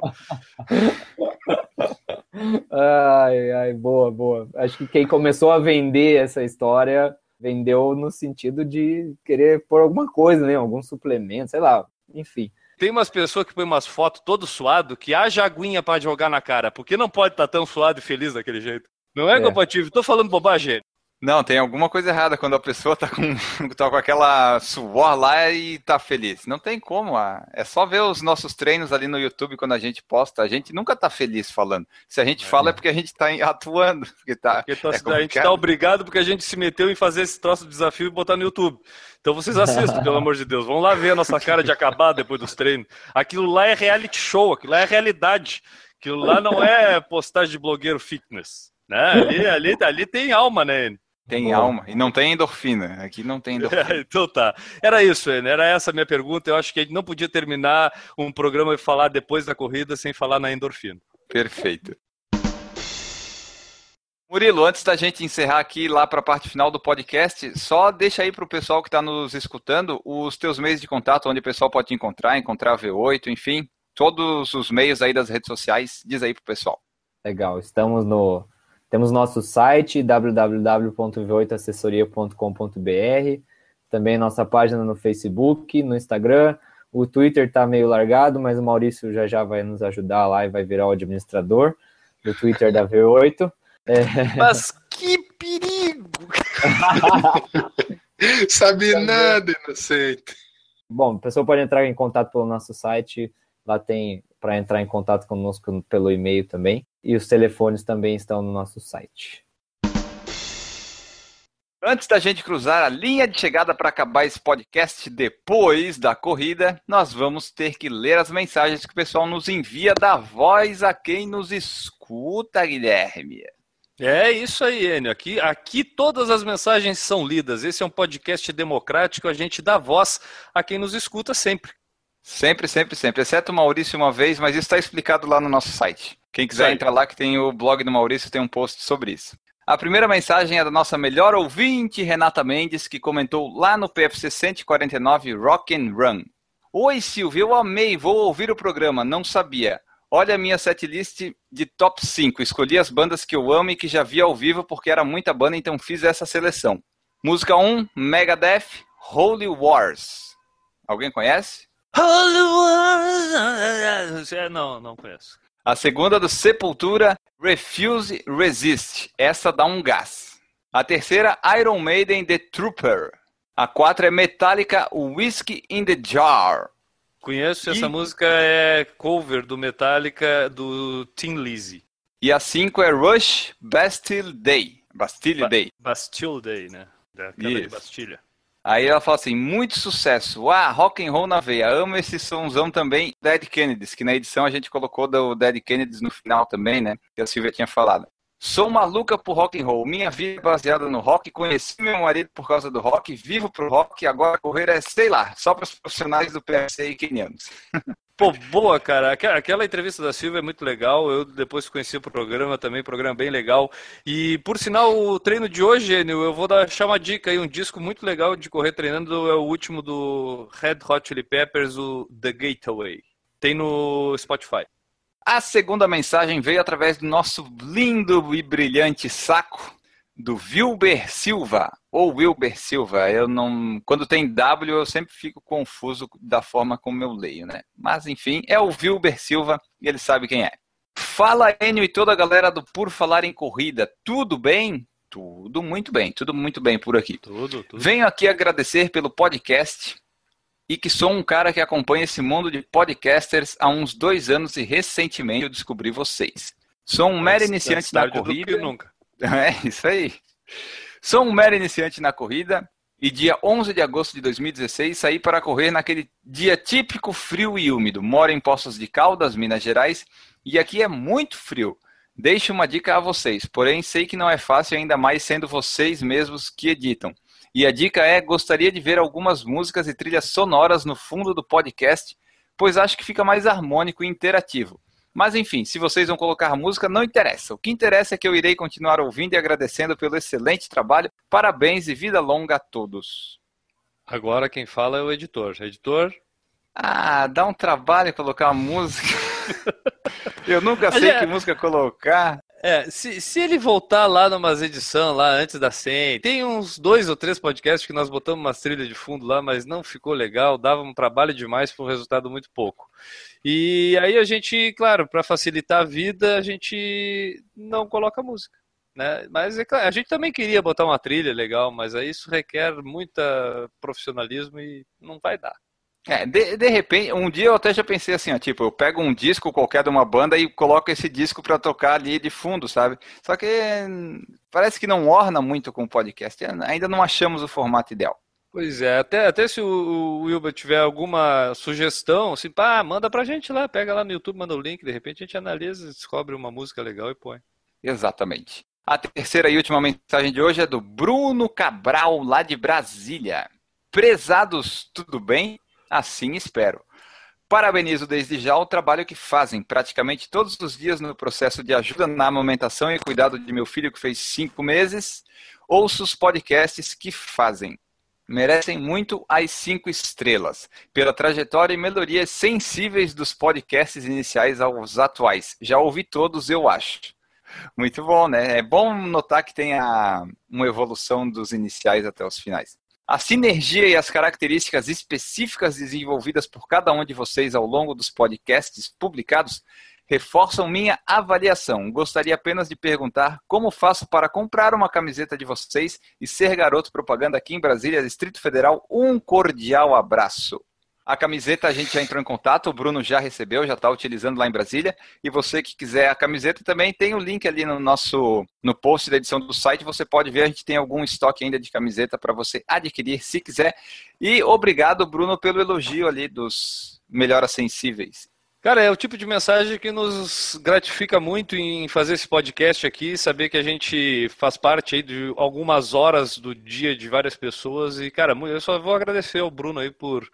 Ai, ai, boa, boa. Acho que quem começou a vender essa história vendeu no sentido de querer pôr alguma coisa, né? Algum suplemento, sei lá. Enfim. Tem umas pessoas que põem umas fotos todo suado que haja aguinha pra jogar na cara, porque não pode estar tão suado e feliz daquele jeito. Não é, É. compatível. Tô falando bobagem. Não, tem alguma coisa errada quando a pessoa tá com, tá com aquela suor lá e tá feliz. Não tem como. ah. É só ver os nossos treinos ali no YouTube quando a gente posta. A gente nunca tá feliz falando. Se a gente fala é porque a gente tá atuando. Porque tá, Porque tá- é a gente tá obrigado porque a gente se meteu em fazer esse troço de desafio e botar no YouTube. Então vocês assistam, pelo amor de Deus. Vão lá ver a nossa cara de acabar depois dos treinos. Aquilo lá é reality show, aquilo lá é realidade. Aquilo lá não é postagem de blogueiro fitness. Né? Ali, ali, ali tem alma, né? Tem Boa. alma. E não tem endorfina. Aqui não tem endorfina. então tá. Era isso, Enio. Era essa a minha pergunta. Eu acho que a gente não podia terminar um programa e falar depois da corrida sem falar na endorfina. Perfeito. Murilo, antes da gente encerrar aqui lá para a parte final do podcast, só deixa aí para o pessoal que está nos escutando os teus meios de contato, onde o pessoal pode te encontrar, encontrar a V8, enfim, todos os meios aí das redes sociais, diz aí pro pessoal. Legal. Estamos no. Temos nosso site www.v8assessoria.com.br. Também nossa página no Facebook, no Instagram. O Twitter tá meio largado, mas o Maurício já já vai nos ajudar lá e vai virar o administrador do Twitter da V8. Mas que perigo! Sabe nada, inocente. Bom, a pessoa pode entrar em contato pelo nosso site. Lá tem para entrar em contato conosco pelo e-mail também. E os telefones também estão no nosso site. Antes da gente cruzar a linha de chegada para acabar esse podcast depois da corrida, nós vamos ter que ler as mensagens que o pessoal nos envia da voz a quem nos escuta, Guilherme. É isso aí, Enio. Aqui, aqui todas as mensagens são lidas. Esse é um podcast democrático, a gente dá voz a quem nos escuta sempre. Sempre, sempre, sempre. Exceto o Maurício uma vez, mas isso está explicado lá no nosso site. Quem quiser entrar lá, que tem o blog do Maurício, tem um post sobre isso. A primeira mensagem é da nossa melhor ouvinte, Renata Mendes, que comentou lá no PFC 149 Rock and Run. Oi, Silvio, eu amei, vou ouvir o programa, não sabia. Olha a minha setlist de top 5. Escolhi as bandas que eu amo e que já vi ao vivo porque era muita banda, então fiz essa seleção. Música 1, Megadeth, Holy Wars. Alguém conhece? É, Não, não conheço. A segunda do Sepultura, Refuse Resist. Essa dá um gás. A terceira, Iron Maiden, The Trooper. A quatro é Metallica, Whiskey in the Jar. Conheço, E- essa música é cover do Metallica do Tim Lizzy. E a cinco é Rush, Bastille Day. Bastille Ba- Day. Bastille Day, né? Da queda de. Bastilha. Aí ela fala assim, muito sucesso. Ah, rock and roll na veia. Amo esse somzão também, Dead Kennedys, que na edição a gente colocou do Dead Kennedys no final também, né? Que a Silvia tinha falado. Sou maluca por rock and roll. Minha vida é baseada no rock. Conheci meu marido por causa do rock. Vivo pro rock. Agora correr é, sei lá, só para os profissionais do PFC e kenianos. Pô, boa, cara. Aquela entrevista da Silvia é muito legal. Eu depois conheci o programa também, programa bem legal. E por sinal, o treino de hoje, Enio, eu vou deixar uma dica aí, um disco muito legal de correr treinando, é o último do Red Hot Chili Peppers, o The Gateway. Tem no Spotify. A segunda mensagem veio através do nosso lindo e brilhante saco do Wilber Silva, ou Wilber Silva. Eu não, quando tem W eu sempre fico confuso da forma como eu leio, né? Mas enfim, é o Wilber Silva e ele sabe quem é. Fala Enio e toda a galera do Por Falar em Corrida, tudo bem? Tudo muito bem, tudo muito bem por aqui. Tudo, tudo. Venho aqui agradecer pelo podcast e que sou um cara que acompanha esse mundo de podcasters há uns dois anos e recentemente eu descobri vocês. Sou um mero iniciante na corrida. nunca. É, isso aí. Sou um mero iniciante na corrida e dia 11 de agosto de 2016 saí para correr naquele dia típico frio e úmido. Moro em Poços de Caldas, Minas Gerais, e aqui é muito frio. Deixo uma dica a vocês, porém sei que não é fácil ainda mais sendo vocês mesmos que editam. E a dica é: gostaria de ver algumas músicas e trilhas sonoras no fundo do podcast, pois acho que fica mais harmônico e interativo. Mas enfim, se vocês vão colocar música, não interessa. O que interessa é que eu irei continuar ouvindo e agradecendo pelo excelente trabalho. Parabéns e vida longa a todos. Agora quem fala é o editor. Editor? Ah, dá um trabalho colocar uma música. eu nunca sei que música colocar. É, se, se ele voltar lá numas edição lá antes da 100, tem uns dois ou três podcasts que nós botamos uma trilha de fundo lá, mas não ficou legal, dava um trabalho demais para um resultado muito pouco. E aí a gente, claro, para facilitar a vida, a gente não coloca música. Né? Mas é claro, a gente também queria botar uma trilha legal, mas aí isso requer muita profissionalismo e não vai dar. É, de, de repente, um dia eu até já pensei assim, ó, tipo, eu pego um disco qualquer de uma banda e coloco esse disco para tocar ali de fundo, sabe? Só que parece que não orna muito com o podcast. Ainda não achamos o formato ideal. Pois é, até, até se o, o Wilber tiver alguma sugestão, assim, pá, manda pra gente lá, pega lá no YouTube, manda o link, de repente a gente analisa, descobre uma música legal e põe. Exatamente. A terceira e última mensagem de hoje é do Bruno Cabral, lá de Brasília. Prezados, tudo bem? Assim espero. Parabenizo desde já o trabalho que fazem praticamente todos os dias no processo de ajuda na amamentação e cuidado de meu filho que fez cinco meses. Ouço os podcasts que fazem. Merecem muito as cinco estrelas, pela trajetória e melhorias sensíveis dos podcasts iniciais aos atuais. Já ouvi todos, eu acho. Muito bom, né? É bom notar que tem a, uma evolução dos iniciais até os finais. A sinergia e as características específicas desenvolvidas por cada um de vocês ao longo dos podcasts publicados reforçam minha avaliação. Gostaria apenas de perguntar como faço para comprar uma camiseta de vocês e ser garoto propaganda aqui em Brasília, Distrito Federal. Um cordial abraço. A camiseta a gente já entrou em contato, o Bruno já recebeu, já está utilizando lá em Brasília. E você que quiser a camiseta também tem o link ali no nosso no post da edição do site. Você pode ver, a gente tem algum estoque ainda de camiseta para você adquirir se quiser. E obrigado, Bruno, pelo elogio ali dos melhoras sensíveis. Cara, é o tipo de mensagem que nos gratifica muito em fazer esse podcast aqui, saber que a gente faz parte aí de algumas horas do dia de várias pessoas. E, cara, eu só vou agradecer ao Bruno aí por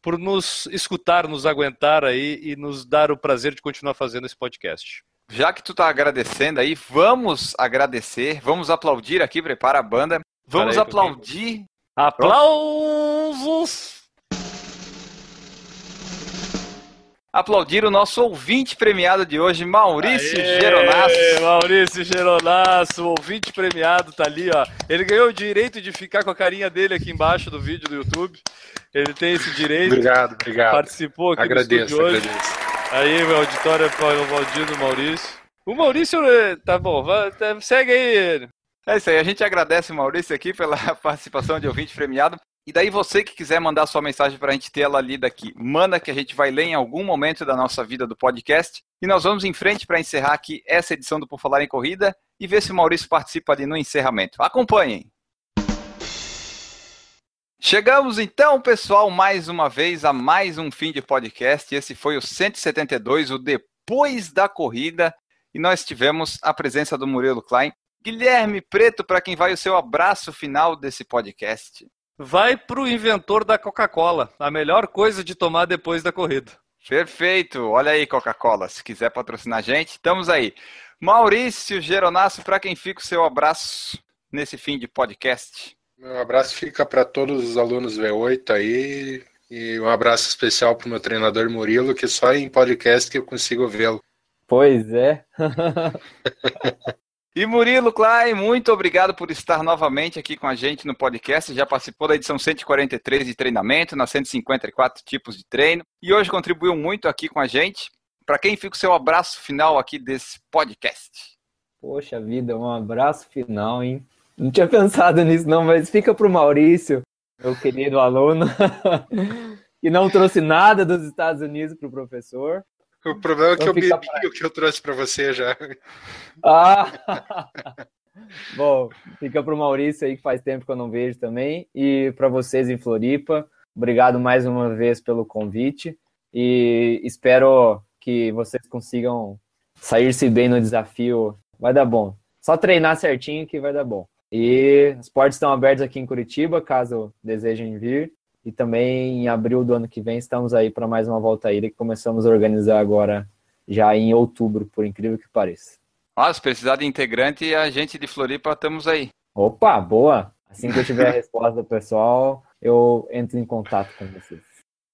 por nos escutar, nos aguentar aí e nos dar o prazer de continuar fazendo esse podcast. Já que tu tá agradecendo aí, vamos agradecer, vamos aplaudir aqui, prepara a banda. Vamos aí, aplaudir. Aplausos! Aplaudir o nosso ouvinte premiado de hoje, Maurício Aê, Geronasso. Maurício Geronasso, ouvinte premiado, tá ali, ó. Ele ganhou o direito de ficar com a carinha dele aqui embaixo do vídeo do YouTube. Ele tem esse direito. Obrigado, obrigado. Participou aqui agradeço, no estúdio agradeço. Aí, meu auditório para o Valdir Maurício. O Maurício, eh, tá bom, vai, tá, segue aí. É isso aí, a gente agradece o Maurício aqui pela participação de ouvinte premiado. E daí você que quiser mandar sua mensagem para a gente ter ela lida aqui, manda que a gente vai ler em algum momento da nossa vida do podcast. E nós vamos em frente para encerrar aqui essa edição do Por Falar em Corrida e ver se o Maurício participa ali no encerramento. Acompanhem! Chegamos então, pessoal, mais uma vez a mais um fim de podcast. Esse foi o 172, o Depois da Corrida. E nós tivemos a presença do Murilo Klein. Guilherme Preto, para quem vai o seu abraço final desse podcast. Vai para o inventor da Coca-Cola, a melhor coisa de tomar depois da corrida. Perfeito. Olha aí, Coca-Cola. Se quiser patrocinar a gente, estamos aí. Maurício Geronasso, para quem fica o seu abraço nesse fim de podcast? Meu abraço fica para todos os alunos V8 aí. E um abraço especial para o meu treinador Murilo, que só em podcast que eu consigo vê-lo. Pois é. E Murilo Klein, muito obrigado por estar novamente aqui com a gente no podcast. Já participou da edição 143 de treinamento, nas 154 tipos de treino, e hoje contribuiu muito aqui com a gente. Para quem fica o seu abraço final aqui desse podcast? Poxa vida, um abraço final, hein? Não tinha pensado nisso não, mas fica para o Maurício, meu querido aluno, que não trouxe nada dos Estados Unidos para o professor. O problema é que eu bebi pra... o que eu trouxe para você já. Ah! Bom, fica para o Maurício aí que faz tempo que eu não vejo também. E para vocês em Floripa, obrigado mais uma vez pelo convite. E espero que vocês consigam sair-se bem no desafio. Vai dar bom. Só treinar certinho que vai dar bom. E as portas estão abertas aqui em Curitiba, caso desejem vir. E também em abril do ano que vem estamos aí para mais uma volta aí que começamos a organizar agora já em outubro, por incrível que pareça. Ah, se precisar de integrante, a gente de Floripa estamos aí. Opa, boa! Assim que eu tiver a resposta do pessoal, eu entro em contato com vocês.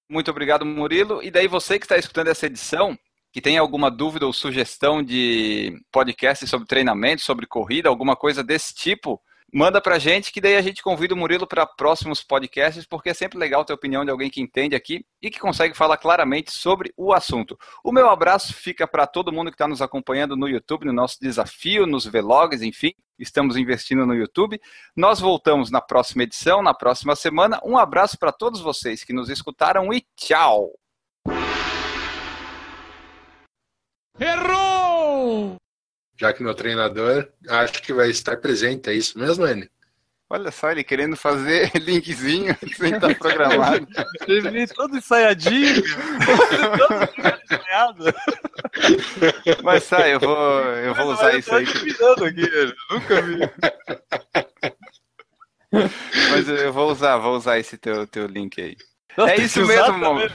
Muito obrigado, Murilo. E daí você que está escutando essa edição, que tem alguma dúvida ou sugestão de podcast sobre treinamento, sobre corrida, alguma coisa desse tipo, manda pra gente, que daí a gente convida o Murilo para próximos podcasts, porque é sempre legal ter a opinião de alguém que entende aqui e que consegue falar claramente sobre o assunto. O meu abraço fica para todo mundo que está nos acompanhando no YouTube, no nosso desafio, nos vlogs, enfim, estamos investindo no YouTube. Nós voltamos na próxima edição, na próxima semana. Um abraço para todos vocês que nos escutaram e tchau! Errou! Já que meu treinador acho que vai estar presente. É isso mesmo, N? Olha só, ele querendo fazer linkzinho sem estar programado. Ele todo ensaiadinho. todo Mas sai, eu vou, eu vou usar isso aí. Aqui, nunca vi. Mas eu vou usar, vou usar esse teu, teu link aí. Nossa, é isso mesmo, mano.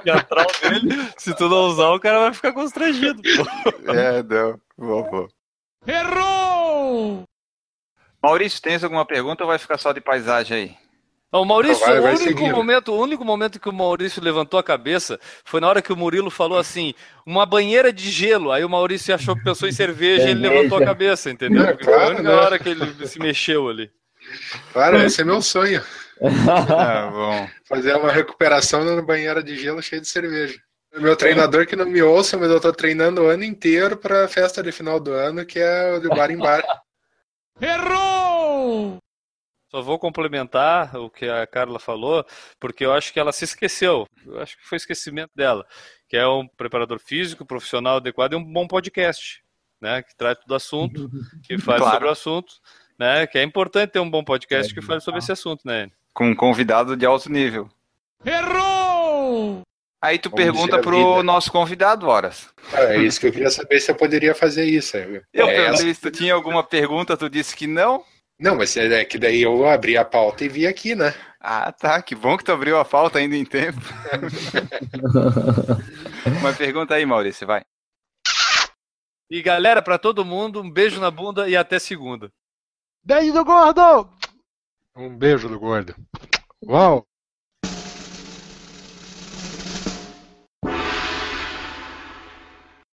teatral dele. Se tu não usar, o cara vai ficar constrangido. Pô. É, não. Vou, vou. Errou! Maurício, tens alguma pergunta ou vai ficar só de paisagem aí? O Maurício, vai, vai o, único momento, o único momento que o Maurício levantou a cabeça foi na hora que o Murilo falou assim: uma banheira de gelo. Aí o Maurício achou que pensou em cerveja e ele levantou a cabeça, entendeu? Porque foi a única hora que ele se mexeu ali. Claro, esse é meu sonho. Ah, bom. Fazer uma recuperação na banheira de gelo cheia de cerveja. Meu treinador que não me ouça, mas eu tô treinando o ano inteiro pra festa de final do ano, que é o de bar em bar. Errou! Só vou complementar o que a Carla falou, porque eu acho que ela se esqueceu. Eu acho que foi esquecimento dela. Que é um preparador físico, profissional adequado e um bom podcast, né? Que trata do assunto, que fala claro. sobre o assunto, né? Que é importante ter um bom podcast é, que fale sobre esse assunto, né? com um convidado de alto nível. Errou! Aí tu Vamos pergunta pro nosso convidado, Horas. É isso que eu queria saber se eu poderia fazer isso. Eu é perguntei se tu tinha alguma pergunta, tu disse que não. Não, mas é que daí eu abri a pauta e vi aqui, né? Ah, tá. Que bom que tu abriu a pauta ainda em tempo. Uma pergunta aí, Maurício, vai. E galera, para todo mundo, um beijo na bunda e até segunda. Beijo do gordo! Um beijo do gordo. Uau!